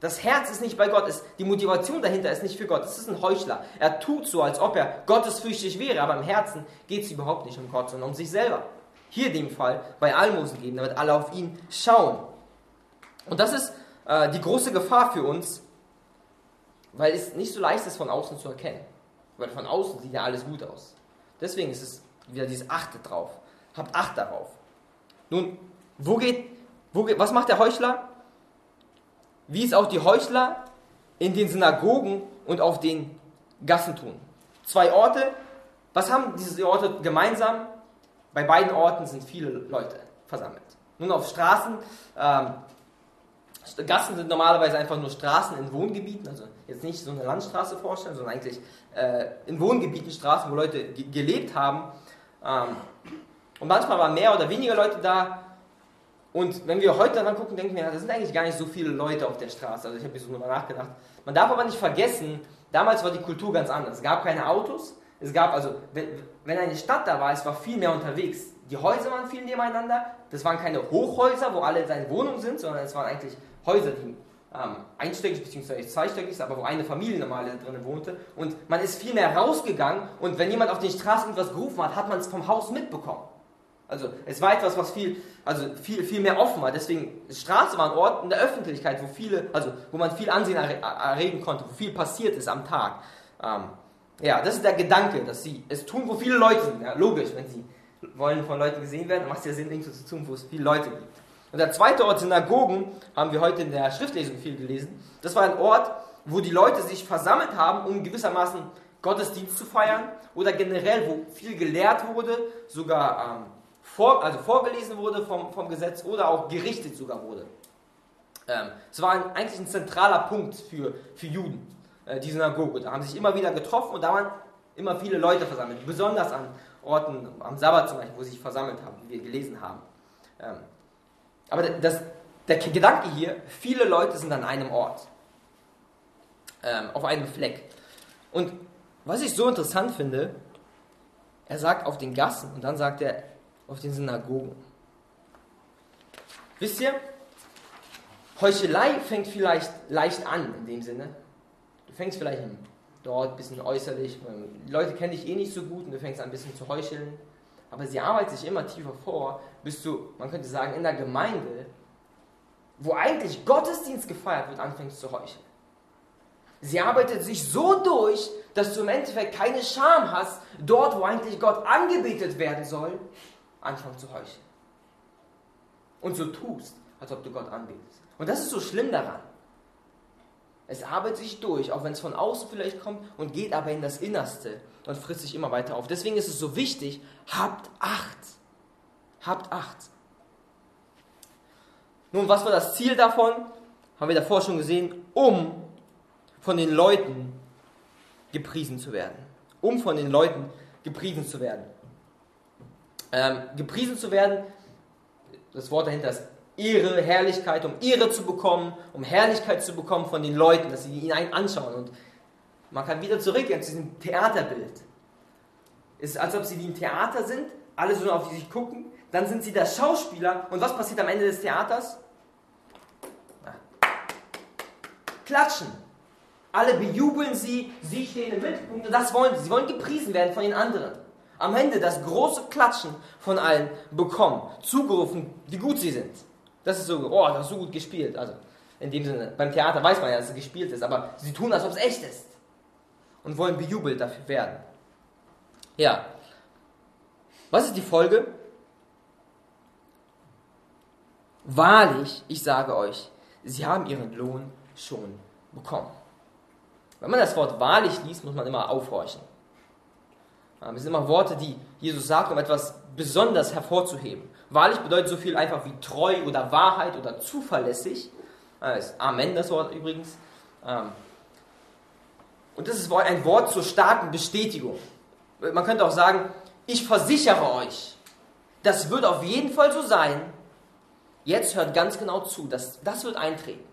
Das Herz ist nicht bei Gott, ist, die Motivation dahinter ist nicht für Gott. Es ist ein Heuchler. Er tut so, als ob er gottesfürchtig wäre, aber im Herzen geht es überhaupt nicht um Gott, sondern um sich selber. Hier dem Fall bei Almosen geben, damit alle auf ihn schauen. Und das ist äh, die große Gefahr für uns, weil es nicht so leicht ist, von außen zu erkennen. Weil von außen sieht ja alles gut aus. Deswegen ist es wieder dieses Achtet drauf. Habt Acht darauf. Nun, wo geht, wo geht, was macht der Heuchler? Wie es auch die Heuchler in den Synagogen und auf den Gassen tun. Zwei Orte. Was haben diese Orte gemeinsam? Bei beiden Orten sind viele Leute versammelt. Nun auf Straßen. Ähm, Gassen sind normalerweise einfach nur Straßen in Wohngebieten, also jetzt nicht so eine Landstraße vorstellen, sondern eigentlich äh, in Wohngebieten Straßen, wo Leute gelebt haben. Ähm, und manchmal waren mehr oder weniger Leute da. Und wenn wir heute daran gucken, denken wir, das sind eigentlich gar nicht so viele Leute auf der Straße. Also ich habe mir so nochmal nachgedacht. Man darf aber nicht vergessen, damals war die Kultur ganz anders. Es gab keine Autos. Es gab also, wenn eine Stadt da war, es war viel mehr unterwegs. Die Häuser waren viel nebeneinander. Das waren keine Hochhäuser, wo alle in seinen Wohnungen sind, sondern es waren eigentlich Häuser, die ähm, einstöckig bzw. zweistöckig ist, aber wo eine Familie normalerweise drin wohnte. Und man ist viel mehr rausgegangen und wenn jemand auf den Straßen etwas gerufen hat, hat man es vom Haus mitbekommen. Also es war etwas, was viel, also viel, viel mehr offen war. Deswegen, Straße war ein Ort in der Öffentlichkeit, wo viele, also wo man viel Ansehen erregen konnte, wo viel passiert ist am Tag. Ähm, ja, das ist der Gedanke, dass sie es tun, wo viele Leute sind. Ja, logisch, wenn sie wollen von Leuten gesehen werden, macht es ja Sinn, irgendwo zu tun, wo es viele Leute gibt. Und der zweite Ort, Synagogen, haben wir heute in der Schriftlesung viel gelesen. Das war ein Ort, wo die Leute sich versammelt haben, um gewissermaßen Gottesdienst zu feiern oder generell, wo viel gelehrt wurde, sogar ähm, vor, also vorgelesen wurde vom, vom Gesetz oder auch gerichtet sogar wurde. Ähm, es war ein, eigentlich ein zentraler Punkt für, für Juden, äh, die Synagoge. Da haben sich immer wieder getroffen und da waren immer viele Leute versammelt, besonders an Orten, am Sabbat zum Beispiel, wo sie sich versammelt haben, wie wir gelesen haben. Ähm, aber das, der Gedanke hier, viele Leute sind an einem Ort, ähm, auf einem Fleck. Und was ich so interessant finde, er sagt auf den Gassen und dann sagt er auf den Synagogen. Wisst ihr, Heuchelei fängt vielleicht leicht an in dem Sinne. Du fängst vielleicht dort ein bisschen äußerlich, die Leute kennen dich eh nicht so gut und du fängst an ein bisschen zu heucheln. Aber sie arbeitet sich immer tiefer vor, bis du, man könnte sagen, in der Gemeinde, wo eigentlich Gottesdienst gefeiert wird, anfängst zu heucheln. Sie arbeitet sich so durch, dass du im Endeffekt keine Scham hast, dort, wo eigentlich Gott angebetet werden soll, anfangen zu heucheln. Und so tust, als ob du Gott anbetest. Und das ist so schlimm daran. Es arbeitet sich durch, auch wenn es von außen vielleicht kommt und geht aber in das Innerste und frisst sich immer weiter auf. Deswegen ist es so wichtig, habt Acht. Habt Acht. Nun, was war das Ziel davon? Haben wir davor schon gesehen, um von den Leuten gepriesen zu werden. Um von den Leuten gepriesen zu werden. Ähm, gepriesen zu werden, das Wort dahinter ist Ehre, Herrlichkeit, um Ehre zu bekommen, um Herrlichkeit zu bekommen von den Leuten, dass sie ihn anschauen. Und man kann wieder zurückgehen zu diesem Theaterbild. Es ist, als ob sie wie im Theater sind, alle so auf sich gucken, dann sind sie der Schauspieler und was passiert am Ende des Theaters? Klatschen. Alle bejubeln sie, sie stehen im Mittelpunkt und das wollen sie. Sie wollen gepriesen werden von den anderen. Am Ende das große Klatschen von allen bekommen. Zugerufen, wie gut sie sind. Das ist so, oh, das ist so gut gespielt. Also in dem Sinne, beim Theater weiß man ja, dass es gespielt ist, aber sie tun, als ob es echt ist. Und wollen bejubelt dafür werden. Ja. Was ist die Folge? Wahrlich, ich sage euch, sie haben ihren Lohn schon bekommen. Wenn man das Wort wahrlich liest, muss man immer aufhorchen. Es sind immer Worte, die Jesus sagt, um etwas besonders hervorzuheben. Wahrlich bedeutet so viel einfach wie treu oder Wahrheit oder zuverlässig. Das ist Amen, das Wort übrigens. Ähm, und das ist ein Wort zur starken Bestätigung. Man könnte auch sagen, ich versichere euch, das wird auf jeden Fall so sein. Jetzt hört ganz genau zu, das, das wird eintreten.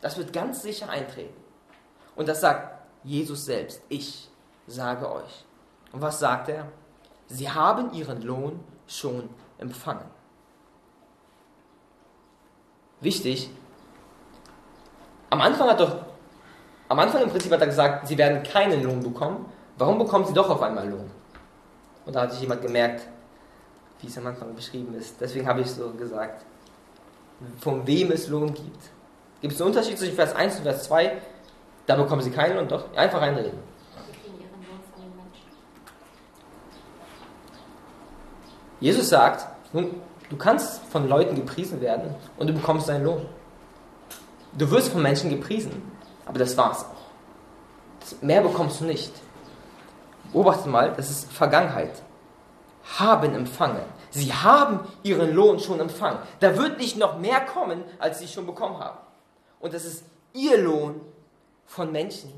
Das wird ganz sicher eintreten. Und das sagt Jesus selbst. Ich sage euch. Und was sagt er? Sie haben ihren Lohn schon empfangen. Wichtig. Am Anfang hat doch, am Anfang im Prinzip hat er gesagt, sie werden keinen Lohn bekommen. Warum bekommen sie doch auf einmal Lohn? Und da hat sich jemand gemerkt, wie es am Anfang beschrieben ist. Deswegen habe ich so gesagt, von wem es Lohn gibt. Gibt es einen Unterschied zwischen Vers 1 und Vers 2? Da bekommen sie keinen und doch einfach reinreden. Jesus sagt, nun, du kannst von Leuten gepriesen werden und du bekommst deinen Lohn. Du wirst von Menschen gepriesen, aber das war's auch. Mehr bekommst du nicht. Beobachte mal, das ist Vergangenheit. Haben empfangen. Sie haben ihren Lohn schon empfangen. Da wird nicht noch mehr kommen, als sie schon bekommen haben. Und das ist ihr Lohn von Menschen.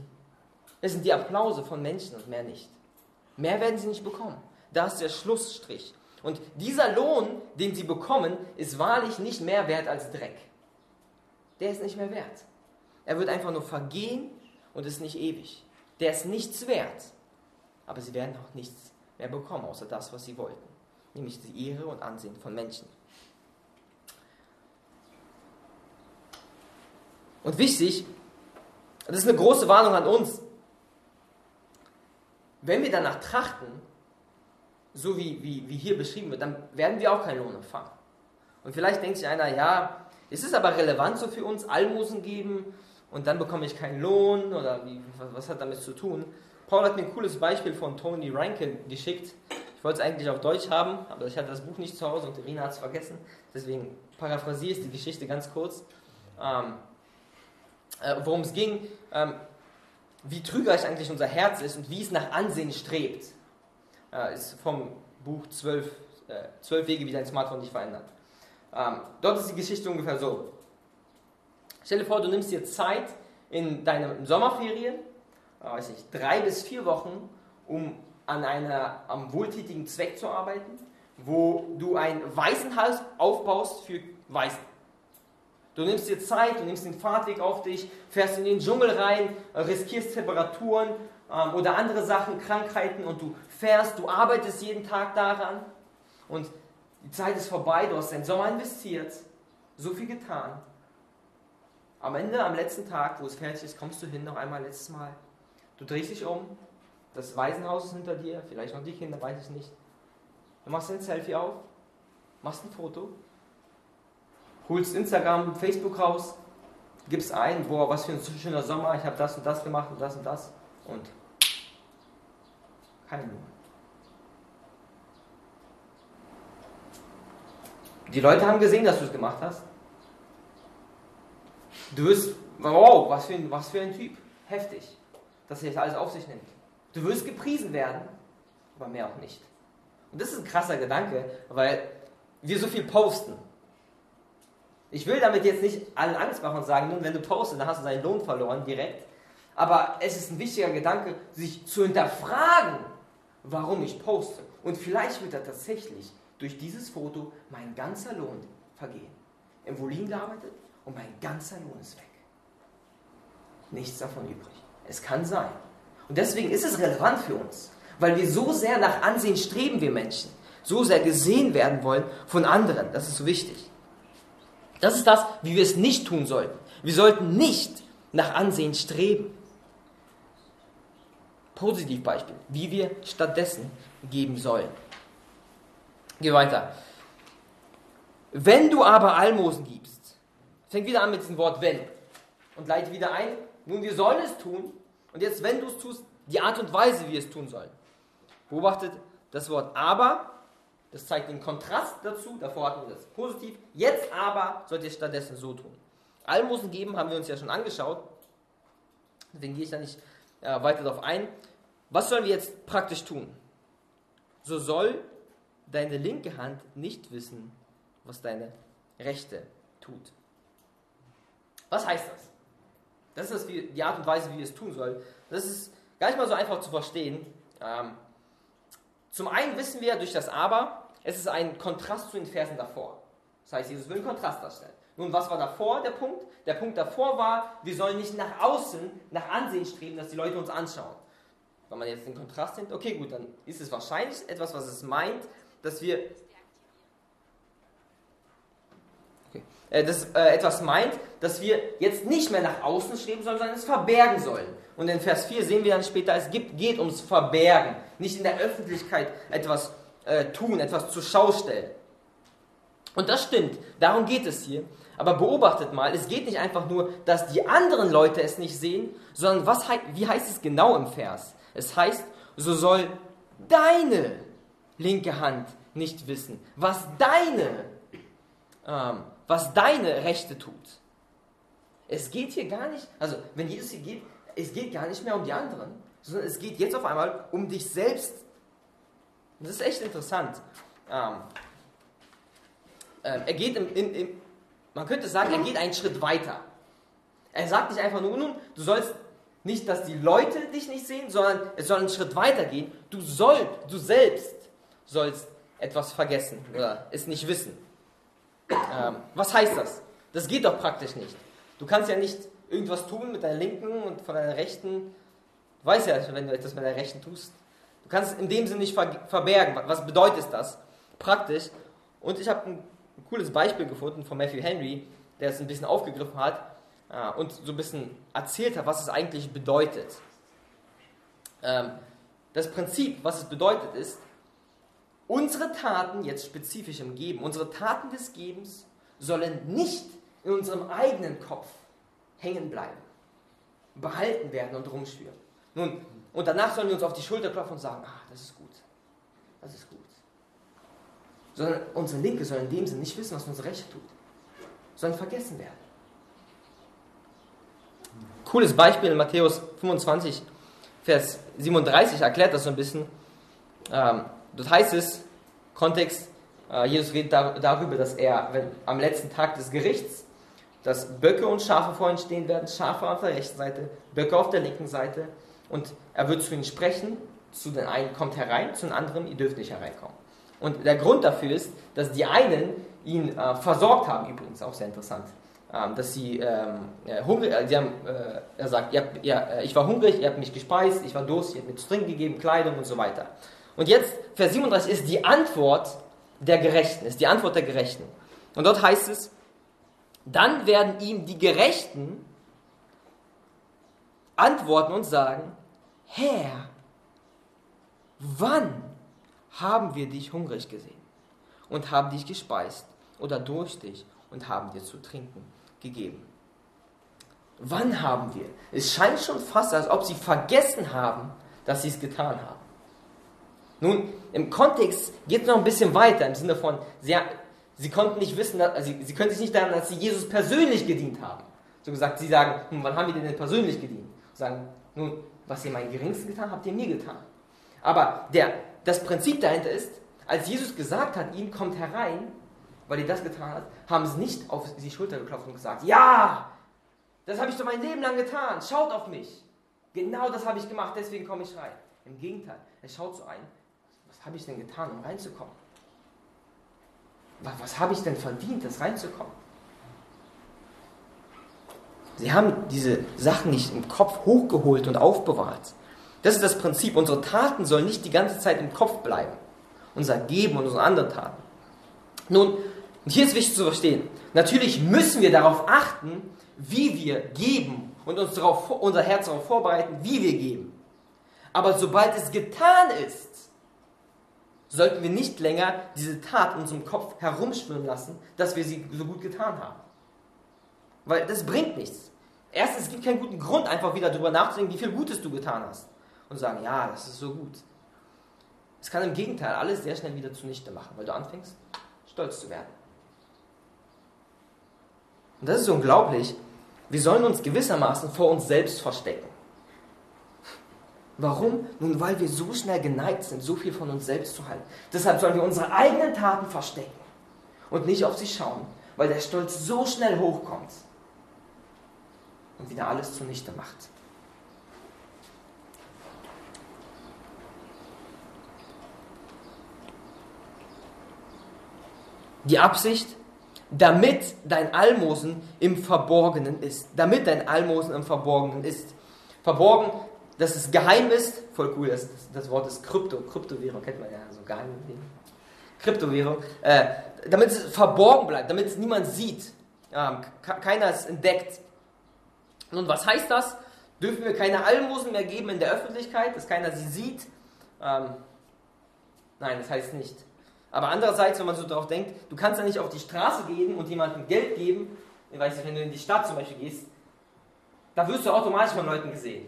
Das sind die Applause von Menschen und mehr nicht. Mehr werden sie nicht bekommen. Da ist der Schlussstrich. Und dieser Lohn, den sie bekommen, ist wahrlich nicht mehr wert als Dreck. Der ist nicht mehr wert. Er wird einfach nur vergehen und ist nicht ewig. Der ist nichts wert. Aber sie werden auch nichts mehr bekommen, außer das, was sie wollten. Nämlich die Ehre und Ansehen von Menschen. Und wichtig, das ist eine große Warnung an uns. Wenn wir danach trachten, so wie, wie, wie hier beschrieben wird, dann werden wir auch keinen Lohn empfangen. Und vielleicht denkt sich einer, ja, ist es aber relevant so für uns, Almosen geben und dann bekomme ich keinen Lohn oder wie, was, was hat damit zu tun? Paul hat mir ein cooles Beispiel von Tony Rankin geschickt. Ich wollte es eigentlich auf Deutsch haben, aber ich hatte das Buch nicht zu Hause und Irina hat es vergessen. Deswegen paraphrasiere ich die Geschichte ganz kurz. Ähm, äh, worum es ging. Ähm, wie trügerisch eigentlich unser Herz ist und wie es nach Ansehen strebt. Äh, ist vom Buch 12, äh, 12 Wege, wie dein Smartphone dich verändert. Ähm, dort ist die Geschichte ungefähr so. Stell dir vor, du nimmst dir Zeit in deinen Sommerferien, äh, weiß nicht, drei bis vier Wochen, um an einer, am wohltätigen Zweck zu arbeiten, wo du ein Waisenhaus aufbaust für Waisen. Du nimmst dir Zeit, du nimmst den Fahrtweg auf dich, fährst in den Dschungel rein, riskierst Temperaturen ähm, oder andere Sachen, Krankheiten und du fährst, du arbeitest jeden Tag daran und die Zeit ist vorbei, du hast deinen Sommer investiert, so viel getan. Am Ende, am letzten Tag, wo es fertig ist, kommst du hin, noch einmal letztes Mal. Du drehst dich um, das Waisenhaus ist hinter dir, vielleicht noch die Kinder, weiß ich nicht. Du machst ein Selfie auf, machst ein Foto holst Instagram, Facebook raus, gibst ein, boah, was für ein schöner Sommer, ich habe das und das gemacht und das und das und keine Nummer. Die Leute haben gesehen, dass du es gemacht hast. Du wirst, wow, was für, ein, was für ein Typ, heftig, dass er das alles auf sich nimmt. Du wirst gepriesen werden, aber mehr auch nicht. Und das ist ein krasser Gedanke, weil wir so viel posten. Ich will damit jetzt nicht allen Angst machen und sagen, nun, wenn du postest, dann hast du deinen Lohn verloren direkt. Aber es ist ein wichtiger Gedanke, sich zu hinterfragen, warum ich poste. Und vielleicht wird da tatsächlich durch dieses Foto mein ganzer Lohn vergehen. Im Volin gearbeitet und mein ganzer Lohn ist weg. Nichts davon übrig. Es kann sein. Und deswegen ist es relevant für uns, weil wir so sehr nach Ansehen streben, wir Menschen. So sehr gesehen werden wollen von anderen. Das ist so wichtig. Das ist das, wie wir es nicht tun sollten. Wir sollten nicht nach Ansehen streben. Positivbeispiel, wie wir stattdessen geben sollen. Geh weiter. Wenn du aber Almosen gibst, fängt wieder an mit diesem Wort wenn und leite wieder ein, nun wir sollen es tun und jetzt wenn du es tust, die Art und Weise, wie wir es tun sollen. Beobachtet das Wort aber das zeigt den Kontrast dazu. Davor hatten wir das positiv. Jetzt aber sollt ihr stattdessen so tun. Almosen geben haben wir uns ja schon angeschaut. Deswegen gehe ich da nicht äh, weiter darauf ein. Was sollen wir jetzt praktisch tun? So soll deine linke Hand nicht wissen, was deine rechte tut. Was heißt das? Das ist die Art und Weise, wie wir es tun sollen. Das ist gar nicht mal so einfach zu verstehen. Ähm, zum einen wissen wir durch das Aber, es ist ein Kontrast zu den Versen davor. Das heißt, Jesus will einen Kontrast darstellen. Nun, was war davor der Punkt? Der Punkt davor war, wir sollen nicht nach außen, nach Ansehen streben, dass die Leute uns anschauen. Wenn man jetzt den Kontrast nimmt, okay, gut, dann ist es wahrscheinlich etwas, was es meint, dass wir. Okay, äh, äh, etwas meint, dass wir jetzt nicht mehr nach außen streben sollen, sondern es verbergen sollen. Und in Vers 4 sehen wir dann später, es gibt, geht ums Verbergen. Nicht in der Öffentlichkeit etwas äh, tun, etwas zur Schau stellen. Und das stimmt, darum geht es hier. Aber beobachtet mal, es geht nicht einfach nur, dass die anderen Leute es nicht sehen, sondern was, wie heißt es genau im Vers? Es heißt, so soll deine linke Hand nicht wissen, was deine, ähm, was deine Rechte tut. Es geht hier gar nicht, also wenn Jesus hier geht, es geht gar nicht mehr um die anderen, sondern es geht jetzt auf einmal um dich selbst das ist echt interessant. Ähm, äh, er geht im, im, man könnte sagen, er geht einen Schritt weiter. Er sagt nicht einfach nur, nun, du sollst nicht, dass die Leute dich nicht sehen, sondern es soll einen Schritt weiter gehen. Du sollst, du selbst sollst etwas vergessen oder es nicht wissen. Ähm, was heißt das? Das geht doch praktisch nicht. Du kannst ja nicht irgendwas tun mit deiner linken und von deiner rechten. Du weißt ja, wenn du etwas mit deiner rechten tust, Du kannst es in dem Sinne nicht verbergen. Was bedeutet das? Praktisch. Und ich habe ein cooles Beispiel gefunden von Matthew Henry, der es ein bisschen aufgegriffen hat äh, und so ein bisschen erzählt hat, was es eigentlich bedeutet. Ähm, das Prinzip, was es bedeutet, ist, unsere Taten, jetzt spezifisch im Geben, unsere Taten des Gebens sollen nicht in unserem eigenen Kopf hängen bleiben, behalten werden und rumschwirren. Nun, und danach sollen wir uns auf die Schulter klopfen und sagen, ah, das ist gut. Das ist gut. Sondern unsere Linke soll in dem Sinne nicht wissen, was unsere Rechte tut. Sondern vergessen werden. Cooles Beispiel in Matthäus 25, Vers 37 erklärt das so ein bisschen. Ähm, dort heißt es, Kontext, äh, Jesus redet dar darüber, dass er wenn, am letzten Tag des Gerichts, dass Böcke und Schafe vor ihm stehen werden, Schafe auf der rechten Seite, Böcke auf der linken Seite und er wird zu ihnen sprechen, zu den einen kommt herein, zu den anderen, ihr dürft nicht hereinkommen. Und der Grund dafür ist, dass die einen ihn äh, versorgt haben, übrigens auch sehr interessant. Ähm, dass sie ähm, hungrig, äh, sie haben, äh, er sagt, ihr habt, ihr, äh, ich war hungrig, ihr habt mich gespeist, ich war durstig, ihr habt mir zu trinken gegeben, Kleidung und so weiter. Und jetzt, Vers 37 ist die Antwort der Gerechten, ist die Antwort der Gerechten. Und dort heißt es, dann werden ihm die Gerechten antworten und sagen, Herr, wann haben wir dich hungrig gesehen und haben dich gespeist oder durstig und haben dir zu trinken gegeben? Wann haben wir? Es scheint schon fast, als ob sie vergessen haben, dass sie es getan haben. Nun, im Kontext geht es noch ein bisschen weiter, im Sinne von, sie, sie konnten nicht wissen, dass, also sie, sie können sich nicht daran, dass sie Jesus persönlich gedient haben. So gesagt, sie sagen, hm, wann haben wir denn persönlich gedient? Sagen, nun, was ihr meinen Geringsten getan habt, ihr mir getan. Aber der, das Prinzip dahinter ist, als Jesus gesagt hat, ihm kommt herein, weil ihr das getan habt, haben sie nicht auf die Schulter geklopft und gesagt, ja, das habe ich doch mein Leben lang getan, schaut auf mich. Genau das habe ich gemacht, deswegen komme ich rein. Im Gegenteil, er schaut so ein, was habe ich denn getan, um reinzukommen? Was habe ich denn verdient, das reinzukommen? Sie haben diese Sachen nicht im Kopf hochgeholt und aufbewahrt. Das ist das Prinzip. Unsere Taten sollen nicht die ganze Zeit im Kopf bleiben. Unser Geben und unsere anderen Taten. Nun, und hier ist wichtig zu verstehen. Natürlich müssen wir darauf achten, wie wir geben und uns darauf, unser Herz darauf vorbereiten, wie wir geben. Aber sobald es getan ist, sollten wir nicht länger diese Tat in unserem Kopf herumschwimmen lassen, dass wir sie so gut getan haben. Weil das bringt nichts. Erstens, es gibt keinen guten Grund, einfach wieder darüber nachzudenken, wie viel Gutes du getan hast. Und sagen, ja, das ist so gut. Es kann im Gegenteil alles sehr schnell wieder zunichte machen, weil du anfängst, stolz zu werden. Und das ist unglaublich. Wir sollen uns gewissermaßen vor uns selbst verstecken. Warum? Nun, weil wir so schnell geneigt sind, so viel von uns selbst zu halten. Deshalb sollen wir unsere eigenen Taten verstecken und nicht auf sie schauen, weil der Stolz so schnell hochkommt und wieder alles zunichte macht. Die Absicht, damit dein Almosen im Verborgenen ist. Damit dein Almosen im Verborgenen ist. Verborgen, dass es geheim ist, voll cool, das, das Wort ist Krypto, Kryptowährung, kennt man ja, so geheim. Kryptowährung, äh, damit es verborgen bleibt, damit es niemand sieht, ähm, keiner es entdeckt. Nun, was heißt das? Dürfen wir keine Almosen mehr geben in der Öffentlichkeit, dass keiner sie sieht? Ähm, nein, das heißt nicht. Aber andererseits, wenn man so darauf denkt, du kannst ja nicht auf die Straße gehen und jemandem Geld geben, ich weiß nicht, wenn du in die Stadt zum Beispiel gehst, da wirst du automatisch von Leuten gesehen.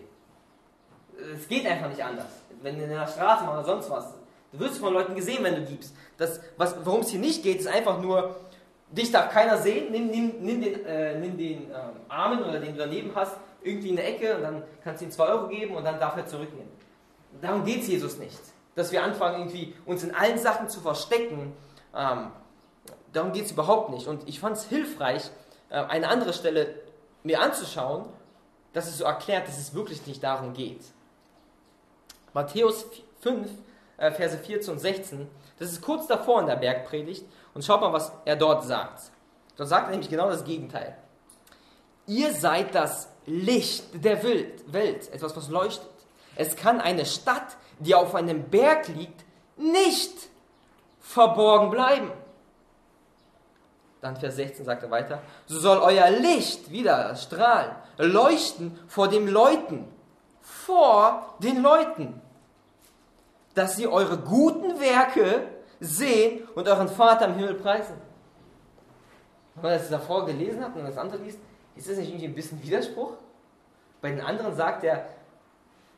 Es geht einfach nicht anders. Wenn du in der Straße oder sonst was, du wirst von Leuten gesehen, wenn du gibst. Das, worum es hier nicht geht, ist einfach nur, dich darf keiner sehen, nimm, nimm, nimm den, äh, nimm den ähm, Armen oder den du daneben hast, irgendwie in der Ecke und dann kannst du ihm 2 Euro geben und dann darf er zurücknehmen. Darum geht es Jesus nicht dass wir anfangen, irgendwie uns in allen Sachen zu verstecken. Ähm, darum geht es überhaupt nicht. Und ich fand es hilfreich, äh, eine andere Stelle mir anzuschauen, dass es so erklärt, dass es wirklich nicht darum geht. Matthäus 5, äh, Verse 14 und 16, das ist kurz davor in der Bergpredigt. Und schaut mal, was er dort sagt. Dort sagt er nämlich genau das Gegenteil. Ihr seid das Licht der Welt, etwas, was leuchtet. Es kann eine Stadt die auf einem Berg liegt, nicht verborgen bleiben. Dann Vers 16 sagt er weiter, so soll euer Licht wieder strahlen, leuchten vor den Leuten, vor den Leuten, dass sie eure guten Werke sehen und euren Vater im Himmel preisen. Wenn man das davor gelesen hat und das andere liest, ist das nicht irgendwie ein bisschen Widerspruch? Bei den anderen sagt er,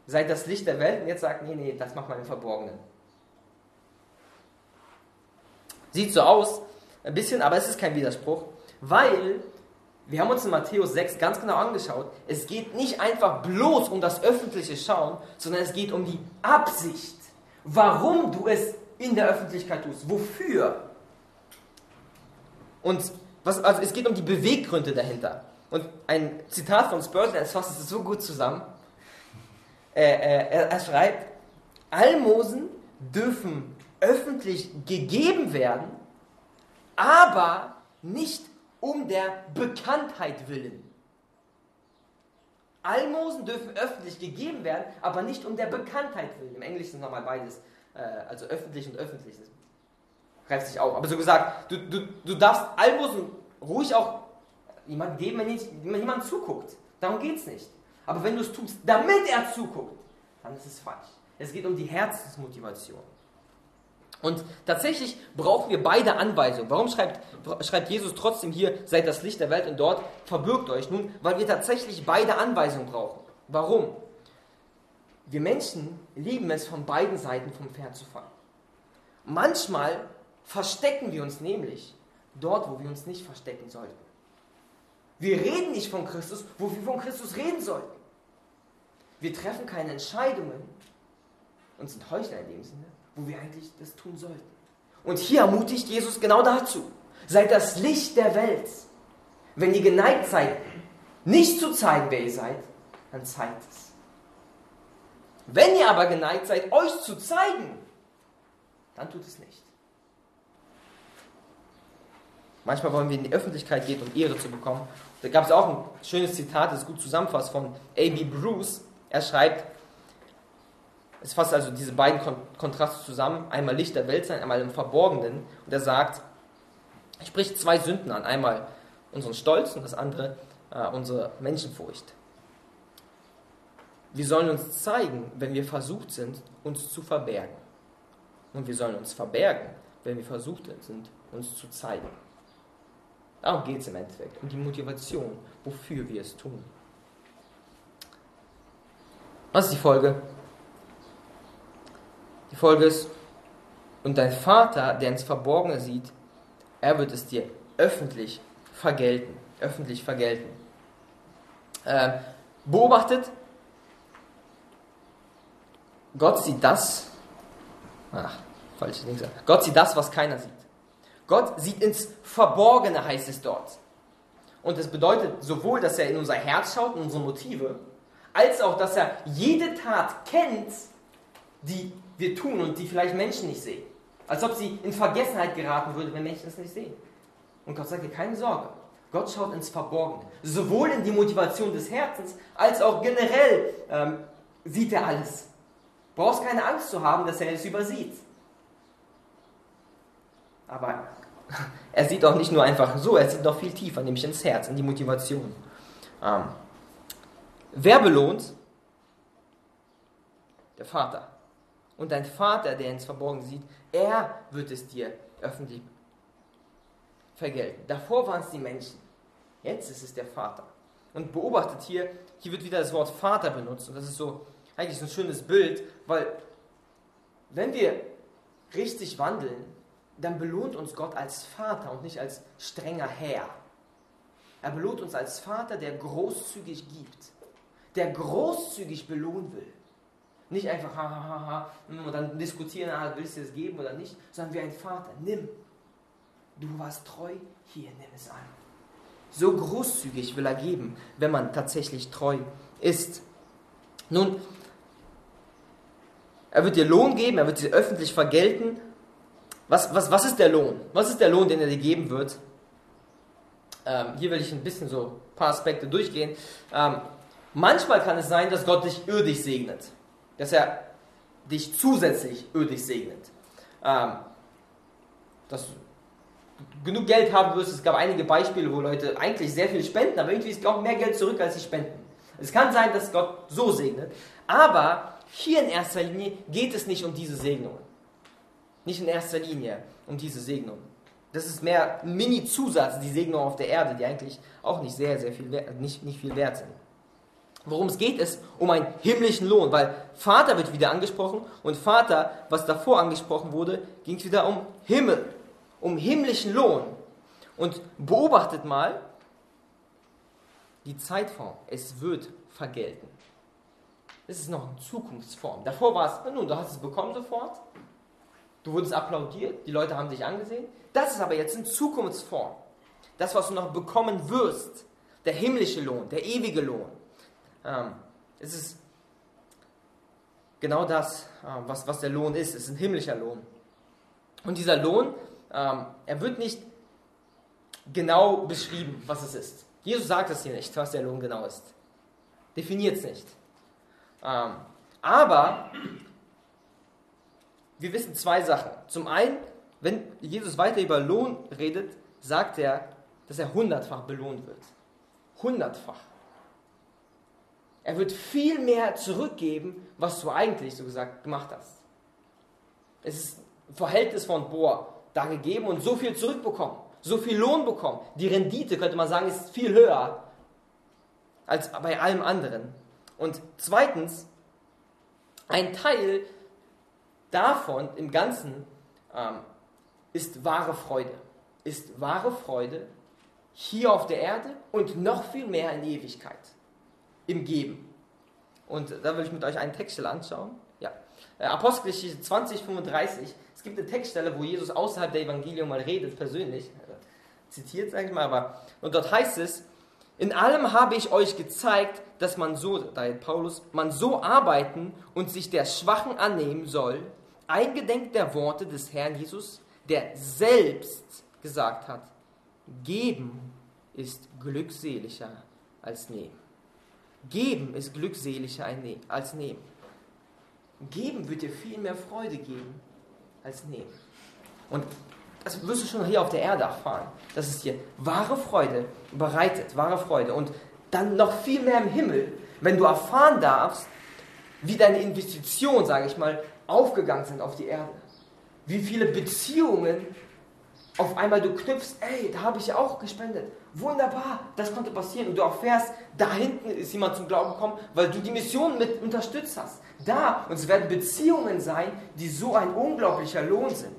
seid das Licht der Welt und jetzt sagt, nee, nee, das macht man im Verborgenen. Sieht so aus, ein bisschen, aber es ist kein Widerspruch, weil wir haben uns in Matthäus 6 ganz genau angeschaut. Es geht nicht einfach bloß um das öffentliche Schauen, sondern es geht um die Absicht. Warum du es in der Öffentlichkeit tust. Wofür? Und was, also es geht um die Beweggründe dahinter. Und ein Zitat von Spurgeon, es fasst es so gut zusammen. Äh, äh, er, er schreibt, Almosen dürfen öffentlich gegeben werden, aber nicht um der Bekanntheit willen. Almosen dürfen öffentlich gegeben werden, aber nicht um der Bekanntheit willen. Im Englischen ist nochmal beides, äh, also öffentlich und öffentlich. Das greift sich auf. Aber so gesagt, du, du, du darfst Almosen ruhig auch jemand geben, wenn jemand zuguckt. Darum geht es nicht. Aber wenn du es tust, damit er zuguckt, dann ist es falsch. Es geht um die Herzensmotivation. Und tatsächlich brauchen wir beide Anweisungen. Warum schreibt, schreibt Jesus trotzdem hier, seid das Licht der Welt und dort verbirgt euch? Nun, weil wir tatsächlich beide Anweisungen brauchen. Warum? Wir Menschen lieben es, von beiden Seiten vom Pferd zu fallen. Manchmal verstecken wir uns nämlich dort, wo wir uns nicht verstecken sollten. Wir reden nicht von Christus, wo wir von Christus reden sollten. Wir treffen keine Entscheidungen und sind Heuchler in dem Sinne, wo wir eigentlich das tun sollten. Und hier ermutigt Jesus genau dazu. Seid das Licht der Welt. Wenn ihr geneigt seid, nicht zu zeigen, wer ihr seid, dann zeigt es. Wenn ihr aber geneigt seid, euch zu zeigen, dann tut es nicht. Manchmal wollen wir in die Öffentlichkeit gehen, um Ehre zu bekommen. Da gab es auch ein schönes Zitat, das gut zusammenfasst von A.B. Bruce. Er schreibt, es fasst also diese beiden Kontraste zusammen, einmal Licht der Welt sein, einmal im Verborgenen. Und er sagt, er spricht zwei Sünden an, einmal unseren Stolz und das andere äh, unsere Menschenfurcht. Wir sollen uns zeigen, wenn wir versucht sind, uns zu verbergen. Und wir sollen uns verbergen, wenn wir versucht sind, uns zu zeigen. Darum geht es im Endeffekt, um die Motivation, wofür wir es tun. Was ist die Folge? Die Folge ist, und dein Vater, der ins Verborgene sieht, er wird es dir öffentlich vergelten. Öffentlich vergelten. Äh, beobachtet, Gott sieht das, ach, falsches Ding. Gott sieht das, was keiner sieht. Gott sieht ins Verborgene, heißt es dort. Und das bedeutet sowohl, dass er in unser Herz schaut, in unsere Motive, als auch, dass er jede Tat kennt, die wir tun und die vielleicht Menschen nicht sehen. Als ob sie in Vergessenheit geraten würde, wenn Menschen es nicht sehen. Und Gott sagt dir, keine Sorge. Gott schaut ins Verborgene. Sowohl in die Motivation des Herzens, als auch generell ähm, sieht er alles. Brauchst keine Angst zu haben, dass er es übersieht. Aber er sieht auch nicht nur einfach so, er sieht noch viel tiefer, nämlich ins Herz, in die Motivation. Ähm, wer belohnt? Der Vater. Und dein Vater, der ins Verborgene sieht, er wird es dir öffentlich vergelten. Davor waren es die Menschen. Jetzt ist es der Vater. Und beobachtet hier, hier wird wieder das Wort Vater benutzt. Und das ist so eigentlich so ein schönes Bild, weil wenn wir richtig wandeln, dann belohnt uns Gott als Vater und nicht als strenger Herr. Er belohnt uns als Vater, der großzügig gibt, der großzügig belohnen will. Nicht einfach, ha, ha, ha, ha, und dann diskutieren, ah, willst du es geben oder nicht, sondern wie ein Vater, nimm. Du warst treu, hier, nimm es an. So großzügig will er geben, wenn man tatsächlich treu ist. Nun, er wird dir Lohn geben, er wird dir öffentlich vergelten. Was, was, was ist der Lohn? Was ist der Lohn, den er dir geben wird? Ähm, hier will ich ein bisschen so ein paar Aspekte durchgehen. Ähm, manchmal kann es sein, dass Gott dich irdisch segnet dass er dich zusätzlich ödig segnet. Ähm, dass du genug Geld haben wirst. Es gab einige Beispiele, wo Leute eigentlich sehr viel spenden, aber irgendwie ist auch mehr Geld zurück, als sie spenden. Es kann sein, dass Gott so segnet, aber hier in erster Linie geht es nicht um diese Segnungen. Nicht in erster Linie um diese Segnungen. Das ist mehr ein Mini-Zusatz, die Segnungen auf der Erde, die eigentlich auch nicht sehr, sehr viel nicht, nicht viel wert sind. Worum es geht, ist um einen himmlischen Lohn, weil Vater wird wieder angesprochen und Vater, was davor angesprochen wurde, ging es wieder um Himmel, um himmlischen Lohn. Und beobachtet mal, die Zeitform, es wird vergelten. Es ist noch eine Zukunftsform. Davor war es, nun, du hast es bekommen sofort, du wurdest applaudiert, die Leute haben dich angesehen. Das ist aber jetzt in Zukunftsform. Das, was du noch bekommen wirst, der himmlische Lohn, der ewige Lohn. Ähm, es ist genau das, äh, was, was der Lohn ist. Es ist ein himmlischer Lohn. Und dieser Lohn, ähm, er wird nicht genau beschrieben, was es ist. Jesus sagt es hier nicht, was der Lohn genau ist. Definiert es nicht. Ähm, aber wir wissen zwei Sachen. Zum einen, wenn Jesus weiter über Lohn redet, sagt er, dass er hundertfach belohnt wird. Hundertfach. Er wird viel mehr zurückgeben, was du eigentlich, so gesagt, gemacht hast. Es ist ein Verhältnis von, boah, da gegeben und so viel zurückbekommen, so viel Lohn bekommen. Die Rendite, könnte man sagen, ist viel höher als bei allem anderen. Und zweitens, ein Teil davon im Ganzen ähm, ist wahre Freude. Ist wahre Freude hier auf der Erde und noch viel mehr in Ewigkeit. Im Geben. Und da will ich mit euch einen Textstelle anschauen. Ja. Äh, Apostelgeschichte 20, 35. Es gibt eine Textstelle, wo Jesus außerhalb der Evangelium mal redet, persönlich. Äh, zitiert, sage ich mal, aber. Und dort heißt es, in allem habe ich euch gezeigt, dass man so, da Paulus, man so arbeiten und sich der Schwachen annehmen soll, eingedenk der Worte des Herrn Jesus, der selbst gesagt hat, geben ist glückseliger als nehmen. Geben ist glückseliger als nehmen. Geben wird dir viel mehr Freude geben als nehmen. Und das wirst du schon hier auf der Erde erfahren, dass es dir wahre Freude bereitet, wahre Freude. Und dann noch viel mehr im Himmel, wenn du erfahren darfst, wie deine Investitionen, sage ich mal, aufgegangen sind auf die Erde. Wie viele Beziehungen auf einmal du knüpfst, ey, da habe ich ja auch gespendet. Wunderbar, das konnte passieren. Und du erfährst, da hinten ist jemand zum Glauben gekommen, weil du die Mission mit unterstützt hast. Da, und es werden Beziehungen sein, die so ein unglaublicher Lohn sind.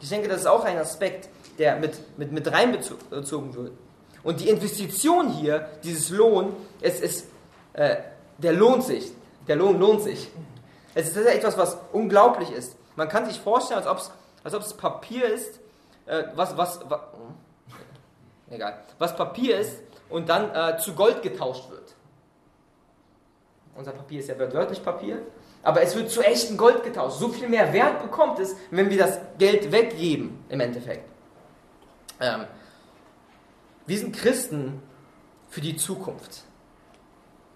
Ich denke, das ist auch ein Aspekt, der mit, mit, mit reinbezogen wird. Und die Investition hier, dieses Lohn, es ist, äh, der lohnt sich. Der Lohn lohnt sich. Es ist etwas, was unglaublich ist. Man kann sich vorstellen, als ob es Papier ist, äh, was, was, was, egal, was Papier ist und dann äh, zu Gold getauscht wird. Unser Papier ist ja wörtlich Papier, aber es wird zu echtem Gold getauscht. So viel mehr Wert bekommt es, wenn wir das Geld weggeben, im Endeffekt. Ähm, wir sind Christen für die Zukunft.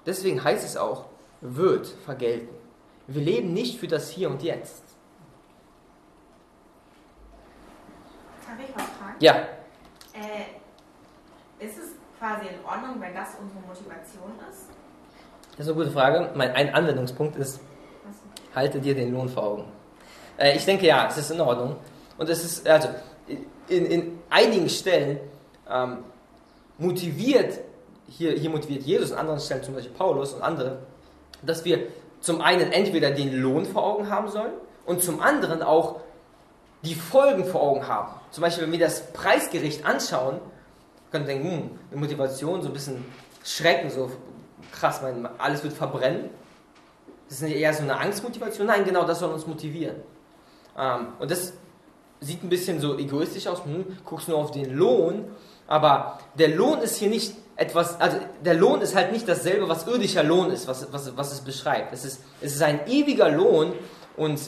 Deswegen heißt es auch, wird vergelten. Wir leben nicht für das Hier und Jetzt. Darf ich was fragen? Ja. Äh, ist es quasi in Ordnung, wenn das unsere Motivation ist? Das ist eine gute Frage. Mein ein Anwendungspunkt ist, halte dir den Lohn vor Augen. Äh, ich denke ja, es ist in Ordnung. Und es ist, also, in, in einigen Stellen ähm, motiviert, hier, hier motiviert Jesus, an anderen Stellen zum Beispiel Paulus und andere, dass wir zum einen entweder den Lohn vor Augen haben sollen und zum anderen auch die Folgen vor Augen haben. Zum Beispiel, wenn wir das Preisgericht anschauen, können wir denken, hm, eine Motivation, so ein bisschen Schrecken, so krass, mein, alles wird verbrennen. Das ist nicht eher so eine Angstmotivation. Nein, genau, das soll uns motivieren. Ähm, und das sieht ein bisschen so egoistisch aus. Hm, guckst nur auf den Lohn. Aber der Lohn ist hier nicht etwas, also der Lohn ist halt nicht dasselbe, was irdischer Lohn ist, was, was, was es beschreibt. Es ist, es ist ein ewiger Lohn und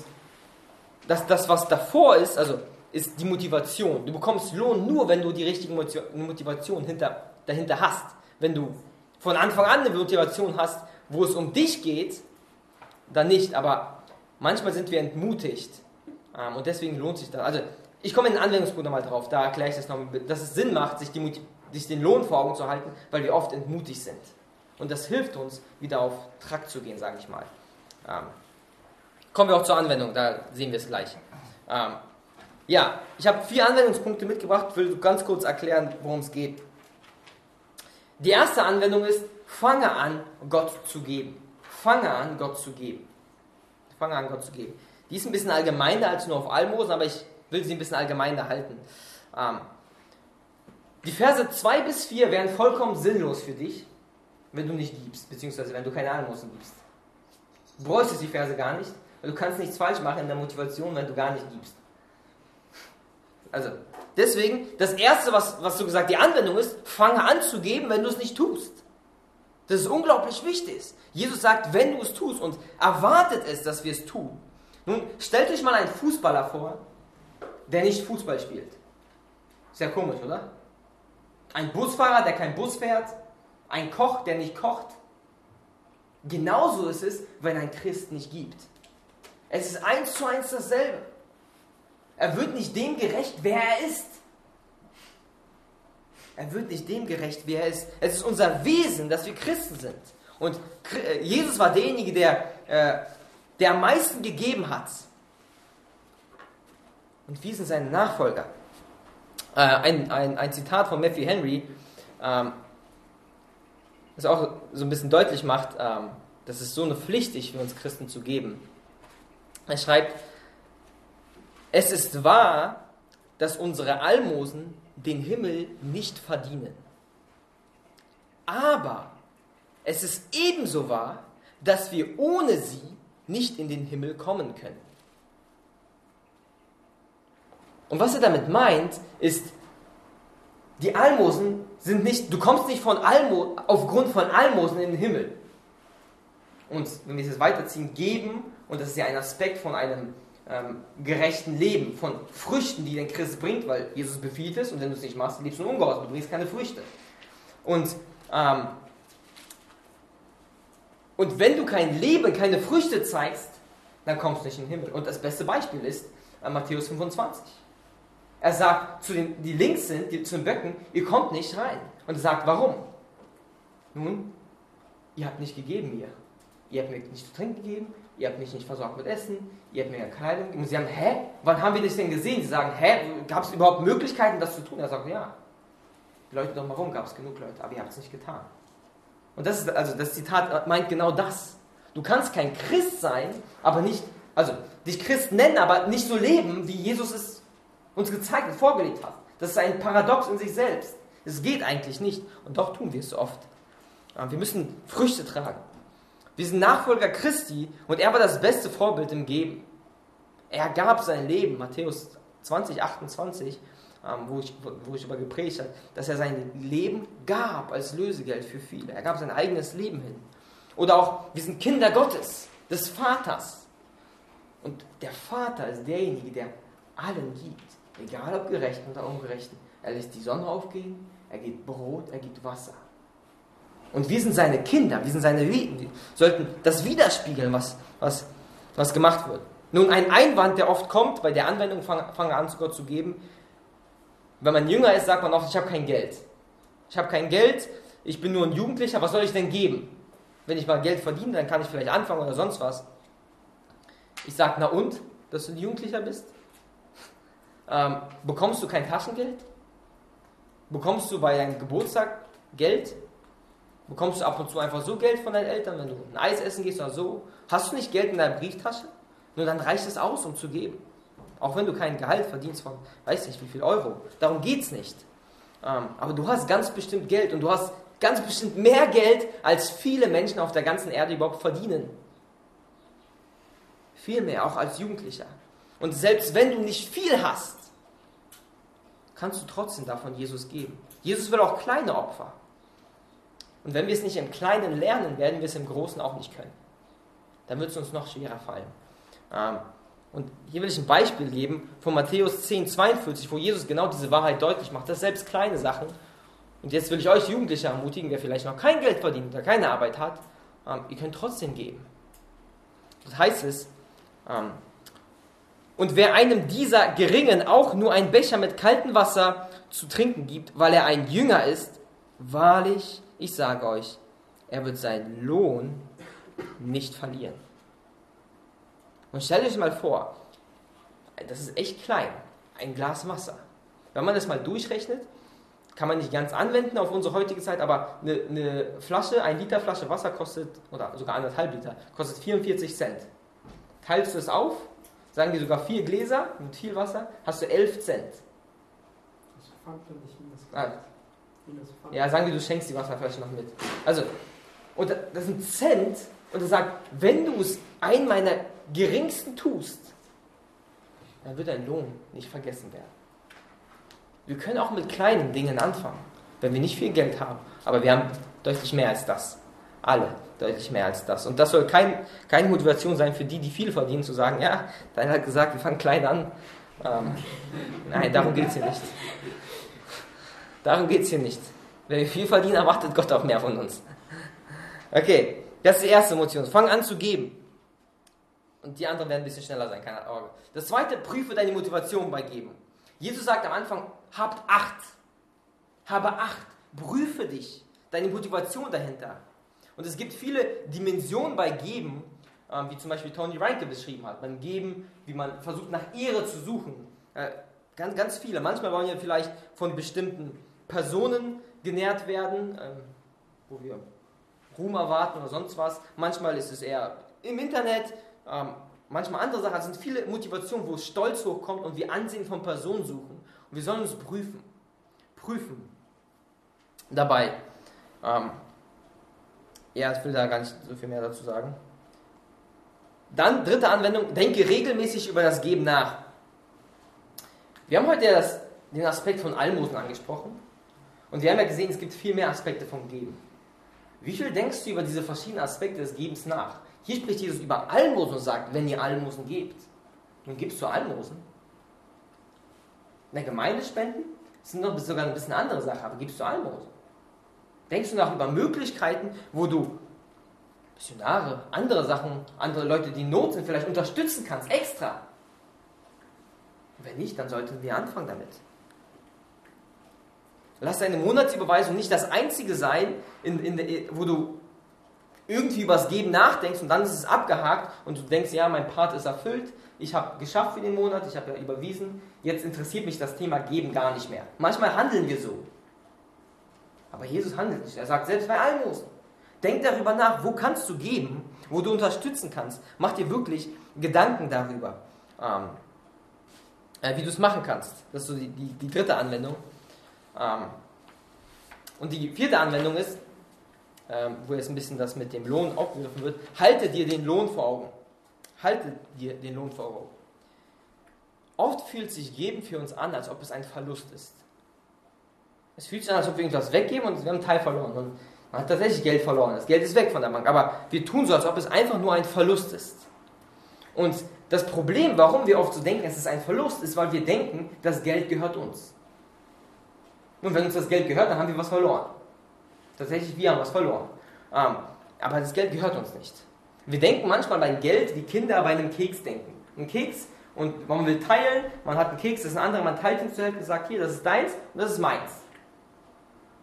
das, das, was davor ist, also ist die Motivation. Du bekommst Lohn nur, wenn du die richtige Motivation hinter, dahinter hast. Wenn du von Anfang an eine Motivation hast, wo es um dich geht, dann nicht. Aber manchmal sind wir entmutigt ähm, und deswegen lohnt sich das. Also ich komme in den Anwendungspunkt nochmal drauf, da erkläre ich das nochmal, dass es Sinn macht, sich, die, sich den Lohn vor Augen zu halten, weil wir oft entmutigt sind. Und das hilft uns, wieder auf Trakt zu gehen, sage ich mal. Kommen wir auch zur Anwendung, da sehen wir es gleich. Ähm, ja, ich habe vier Anwendungspunkte mitgebracht, will ganz kurz erklären, worum es geht. Die erste Anwendung ist, fange an, Gott zu geben. Fange an, Gott zu geben. Fange an, Gott zu geben. Die ist ein bisschen allgemeiner als nur auf Almosen, aber ich will sie ein bisschen allgemeiner halten. Ähm, die Verse 2 bis 4 wären vollkommen sinnlos für dich, wenn du nicht gibst, beziehungsweise wenn du keine Almosen gibst. Du bräuchtest die Verse gar nicht, du kannst nichts falsch machen in der Motivation, wenn du gar nicht gibst. Also, deswegen, das Erste, was, was so gesagt die Anwendung ist, fange an zu geben, wenn du es nicht tust. Das ist unglaublich wichtig. Jesus sagt, wenn du es tust und erwartet es, dass wir es tun. Nun, stellt euch mal einen Fußballer vor, der nicht Fußball spielt. Ja komisch, oder? Ein Busfahrer, der kein Bus fährt. Ein Koch, der nicht kocht. Genauso ist es, wenn ein Christ nicht gibt. Es ist eins zu eins dasselbe. Er wird nicht dem gerecht, wer er ist. Er wird nicht dem gerecht, wer er ist. Es ist unser Wesen, dass wir Christen sind. Und äh, Jesus war derjenige, der, äh, der am meisten gegeben hat. Und wir sind seine Nachfolger. Äh, ein, ein, ein Zitat von Matthew Henry, ähm, das auch so ein bisschen deutlich macht, ähm, dass es so eine Pflicht ist für uns Christen zu geben. Er schreibt, es ist wahr, dass unsere Almosen den Himmel nicht verdienen. Aber es ist ebenso wahr, dass wir ohne sie nicht in den Himmel kommen können. Und was er damit meint, ist, die Almosen sind nicht, du kommst nicht von Almo, aufgrund von Almosen in den Himmel. Und wenn wir es jetzt weiterziehen, geben, und das ist ja ein Aspekt von einem ähm, gerechten Leben, von Früchten, die den Christ bringt, weil Jesus befiehlt es und wenn du es nicht machst, lebst du Ungehorsam, du bringst keine Früchte. Und, ähm, und wenn du kein Leben, keine Früchte zeigst, dann kommst du nicht in den Himmel. Und das beste Beispiel ist äh, Matthäus 25. Er sagt zu den, die links sind, die, zu den Böcken, ihr kommt nicht rein. Und er sagt, warum? Nun, ihr habt nicht gegeben mir. Ihr habt mir nicht zu trinken gegeben, ihr habt mich nicht versorgt mit Essen, ihr habt mir keine Kleidung gegeben. Und sie haben, hä? Wann haben wir das denn gesehen? Sie sagen, hä? Gab es überhaupt Möglichkeiten, das zu tun? Er sagt, ja. Die Leute doch mal rum, gab es genug Leute, aber ihr habt es nicht getan. Und das ist, also das Zitat meint genau das. Du kannst kein Christ sein, aber nicht, also dich Christ nennen, aber nicht so leben, wie Jesus es uns gezeigt und vorgelegt hat. Das ist ein Paradox in sich selbst. Es geht eigentlich nicht. Und doch tun wir es so oft. Wir müssen Früchte tragen. Wir sind Nachfolger Christi und er war das beste Vorbild im Geben. Er gab sein Leben, Matthäus 20, 28, ähm, wo, ich, wo ich über gepredigt habe, dass er sein Leben gab als Lösegeld für viele. Er gab sein eigenes Leben hin. Oder auch, wir sind Kinder Gottes, des Vaters. Und der Vater ist derjenige, der allen gibt. Egal ob Gerechten oder Ungerechten. Er lässt die Sonne aufgehen, er gibt Brot, er gibt Wasser. Und wir sind seine Kinder, wir sind seine wir sollten das widerspiegeln, was, was, was gemacht wird. Nun, ein Einwand, der oft kommt bei der Anwendung, fange fang an, zu Gott zu geben. Wenn man jünger ist, sagt man oft, ich habe kein Geld. Ich habe kein Geld, ich bin nur ein Jugendlicher, was soll ich denn geben? Wenn ich mal Geld verdiene, dann kann ich vielleicht anfangen oder sonst was. Ich sage, na und, dass du ein Jugendlicher bist? Ähm, bekommst du kein Taschengeld? Bekommst du bei deinem Geburtstag Geld? Bekommst du ab und zu einfach so Geld von deinen Eltern, wenn du ein Eis essen gehst oder so? Hast du nicht Geld in deiner Brieftasche? Nur dann reicht es aus, um zu geben. Auch wenn du kein Gehalt verdienst von, weiß nicht wie viel Euro. Darum geht es nicht. Ähm, aber du hast ganz bestimmt Geld und du hast ganz bestimmt mehr Geld, als viele Menschen auf der ganzen Erde überhaupt verdienen. Viel mehr, auch als Jugendlicher. Und selbst wenn du nicht viel hast, kannst du trotzdem davon Jesus geben. Jesus will auch kleine Opfer. Und wenn wir es nicht im Kleinen lernen, werden wir es im Großen auch nicht können. Dann wird es uns noch schwerer fallen. Ähm, und hier will ich ein Beispiel geben von Matthäus 10, 42, wo Jesus genau diese Wahrheit deutlich macht, dass selbst kleine Sachen, und jetzt will ich euch Jugendliche ermutigen, der vielleicht noch kein Geld verdient, der keine Arbeit hat, ähm, ihr könnt trotzdem geben. Das heißt es, ähm, und wer einem dieser Geringen auch nur einen Becher mit kaltem Wasser zu trinken gibt, weil er ein Jünger ist, wahrlich, ich sage euch, er wird seinen Lohn nicht verlieren. Und stellt euch mal vor, das ist echt klein, ein Glas Wasser. Wenn man das mal durchrechnet, kann man nicht ganz anwenden auf unsere heutige Zeit, aber eine, eine Flasche, ein Liter Flasche Wasser kostet, oder sogar anderthalb Liter, kostet 44 Cent. Teilst du es auf, sagen die sogar vier Gläser mit viel Wasser, hast du 11 Cent. Das Pfand und nicht Ah. Minus Pfand. Ja, sagen die, du schenkst die Wasserflasche noch mit. Also, und das ist ein Cent und er sagt, wenn du es ein meiner geringsten tust, dann wird dein Lohn nicht vergessen werden. Wir können auch mit kleinen Dingen anfangen, wenn wir nicht viel Geld haben, aber wir haben deutlich mehr als das. Alle deutlich mehr als das. Und das soll kein, keine Motivation sein für die, die viel verdienen, zu sagen, ja, deiner hat gesagt, wir fangen klein an. Ähm, nein, darum geht es hier nicht. Darum geht es hier nicht. Wenn wir viel verdienen, erwartet Gott auch mehr von uns. Okay, das ist die erste Motivation. Fang an zu geben. Und die anderen werden ein bisschen schneller sein, keine Sorge. Das zweite, prüfe deine Motivation bei Geben. Jesus sagt am Anfang, habt Acht. Habe Acht. Prüfe dich. Deine Motivation dahinter. Und es gibt viele Dimensionen bei Geben, ähm, wie zum Beispiel Tony Reinke beschrieben hat. Beim Geben, wie man versucht, nach Ehre zu suchen. Äh, ganz, ganz viele. Manchmal wollen wir vielleicht von bestimmten Personen genährt werden, ähm, wo wir Ruhm erwarten oder sonst was. Manchmal ist es eher im Internet, ähm, manchmal andere Sachen. Es sind viele Motivationen, wo Stolz hochkommt und wir Ansehen von Personen suchen. Und wir sollen uns prüfen. Prüfen. Dabei. Ähm, ja, ich will da gar nicht so viel mehr dazu sagen. Dann, dritte Anwendung, denke regelmäßig über das Geben nach. Wir haben heute das, den Aspekt von Almosen angesprochen. Und wir haben ja gesehen, es gibt viel mehr Aspekte vom Geben. Wie viel denkst du über diese verschiedenen Aspekte des Gebens nach? Hier spricht Jesus über Almosen und sagt, wenn ihr Almosen gebt, nun gibst du Almosen. In der Gemeinde spenden? Sind noch sogar ein bisschen andere Sache, aber gibst du Almosen? Denkst du nach über Möglichkeiten, wo du Missionare, andere Sachen, andere Leute, die in Not sind, vielleicht unterstützen kannst, extra? wenn nicht, dann sollten wir anfangen damit. Lass deine Monatsüberweisung nicht das einzige sein, in, in, wo du irgendwie über das Geben nachdenkst und dann ist es abgehakt und du denkst, ja, mein Part ist erfüllt, ich habe geschafft für den Monat, ich habe ja überwiesen, jetzt interessiert mich das Thema Geben gar nicht mehr. Manchmal handeln wir so. Aber Jesus handelt nicht. Er sagt selbst bei Almosen. Denk darüber nach, wo kannst du geben, wo du unterstützen kannst. Mach dir wirklich Gedanken darüber, ähm, äh, wie du es machen kannst. Das ist so die, die, die dritte Anwendung. Ähm, und die vierte Anwendung ist, ähm, wo jetzt ein bisschen das mit dem Lohn aufgegriffen wird, halte dir den Lohn vor Augen. Halte dir den Lohn vor Augen. Oft fühlt sich Geben für uns an, als ob es ein Verlust ist. Es fühlt sich an, als ob wir irgendwas weggeben und wir haben einen Teil verloren. Und man hat tatsächlich Geld verloren. Das Geld ist weg von der Bank. Aber wir tun so, als ob es einfach nur ein Verlust ist. Und das Problem, warum wir oft so denken, es ist ein Verlust, ist, weil wir denken, das Geld gehört uns. Und wenn uns das Geld gehört, dann haben wir was verloren. Tatsächlich, wir haben was verloren. Ähm, aber das Geld gehört uns nicht. Wir denken manchmal bei Geld, wie Kinder bei einem Keks denken. Ein Keks und man will teilen, man hat einen Keks, das ist ein anderer, man teilt ihn zur Hälfte und sagt, hier, das ist deins und das ist meins.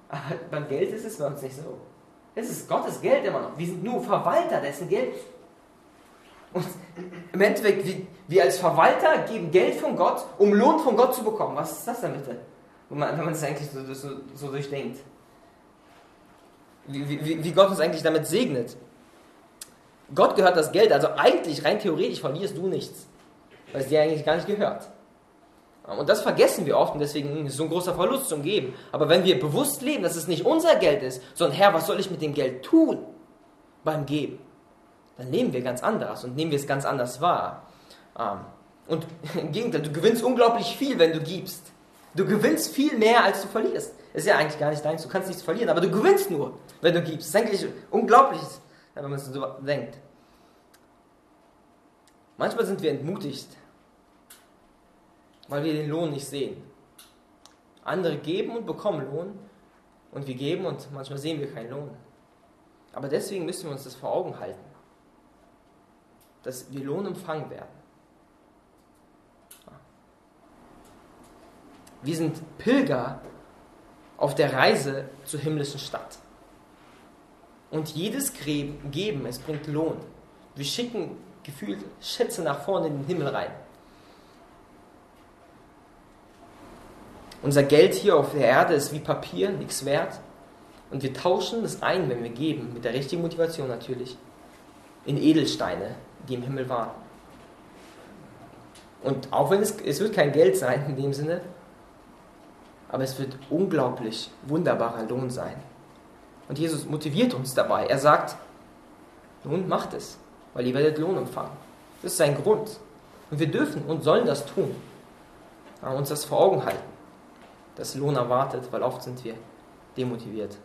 Aber beim Geld ist es bei uns nicht so. Es ist Gottes Geld immer noch. Wir sind nur Verwalter dessen Geld. Und im Endeffekt, wir, wir als Verwalter geben Geld von Gott, um Lohn von Gott zu bekommen. Was ist das denn bitte? Wenn man, wenn man es eigentlich so, so, so durchdenkt. Wie, wie, wie Gott uns eigentlich damit segnet. Gott gehört das Geld, also eigentlich, rein theoretisch, verlierst du nichts. Weil es dir eigentlich gar nicht gehört. Und das vergessen wir oft und deswegen ist es so ein großer Verlust zum Geben. Aber wenn wir bewusst leben, dass es nicht unser Geld ist, sondern Herr, was soll ich mit dem Geld tun beim Geben? Dann leben wir ganz anders und nehmen wir es ganz anders wahr. Ähm, und im Gegenteil, du gewinnst unglaublich viel, wenn du gibst. Du gewinnst viel mehr, als du verlierst. Ist ja eigentlich gar nicht deins, du kannst nichts verlieren, aber du gewinnst nur, wenn du gibst. Das ist eigentlich unglaublich, wenn man es so denkt. Manchmal sind wir entmutigt, weil wir den Lohn nicht sehen. Andere geben und bekommen Lohn und wir geben und manchmal sehen wir keinen Lohn. Aber deswegen müssen wir uns das vor Augen halten, dass wir Lohn empfangen werden. Wir sind Pilger auf der Reise zur himmlischen Stadt. Und jedes Geben, es bringt Lohn. Wir schicken gefühlt Schätze nach vorne in den Himmel rein. Unser Geld hier auf der Erde ist wie Papier, nichts wert. Und wir tauschen es ein, wenn wir geben, mit der richtigen Motivation natürlich, in Edelsteine, die im Himmel waren. Und auch wenn es, es wird kein Geld sein in dem Sinne, aber es wird unglaublich wunderbarer Lohn sein. Und Jesus motiviert uns dabei. Er sagt, nun macht es, weil ihr werdet Lohn empfangen. Das ist sein Grund. Und wir dürfen und sollen das tun. Uns das vor Augen halten, dass Lohn erwartet, weil oft sind wir demotiviert.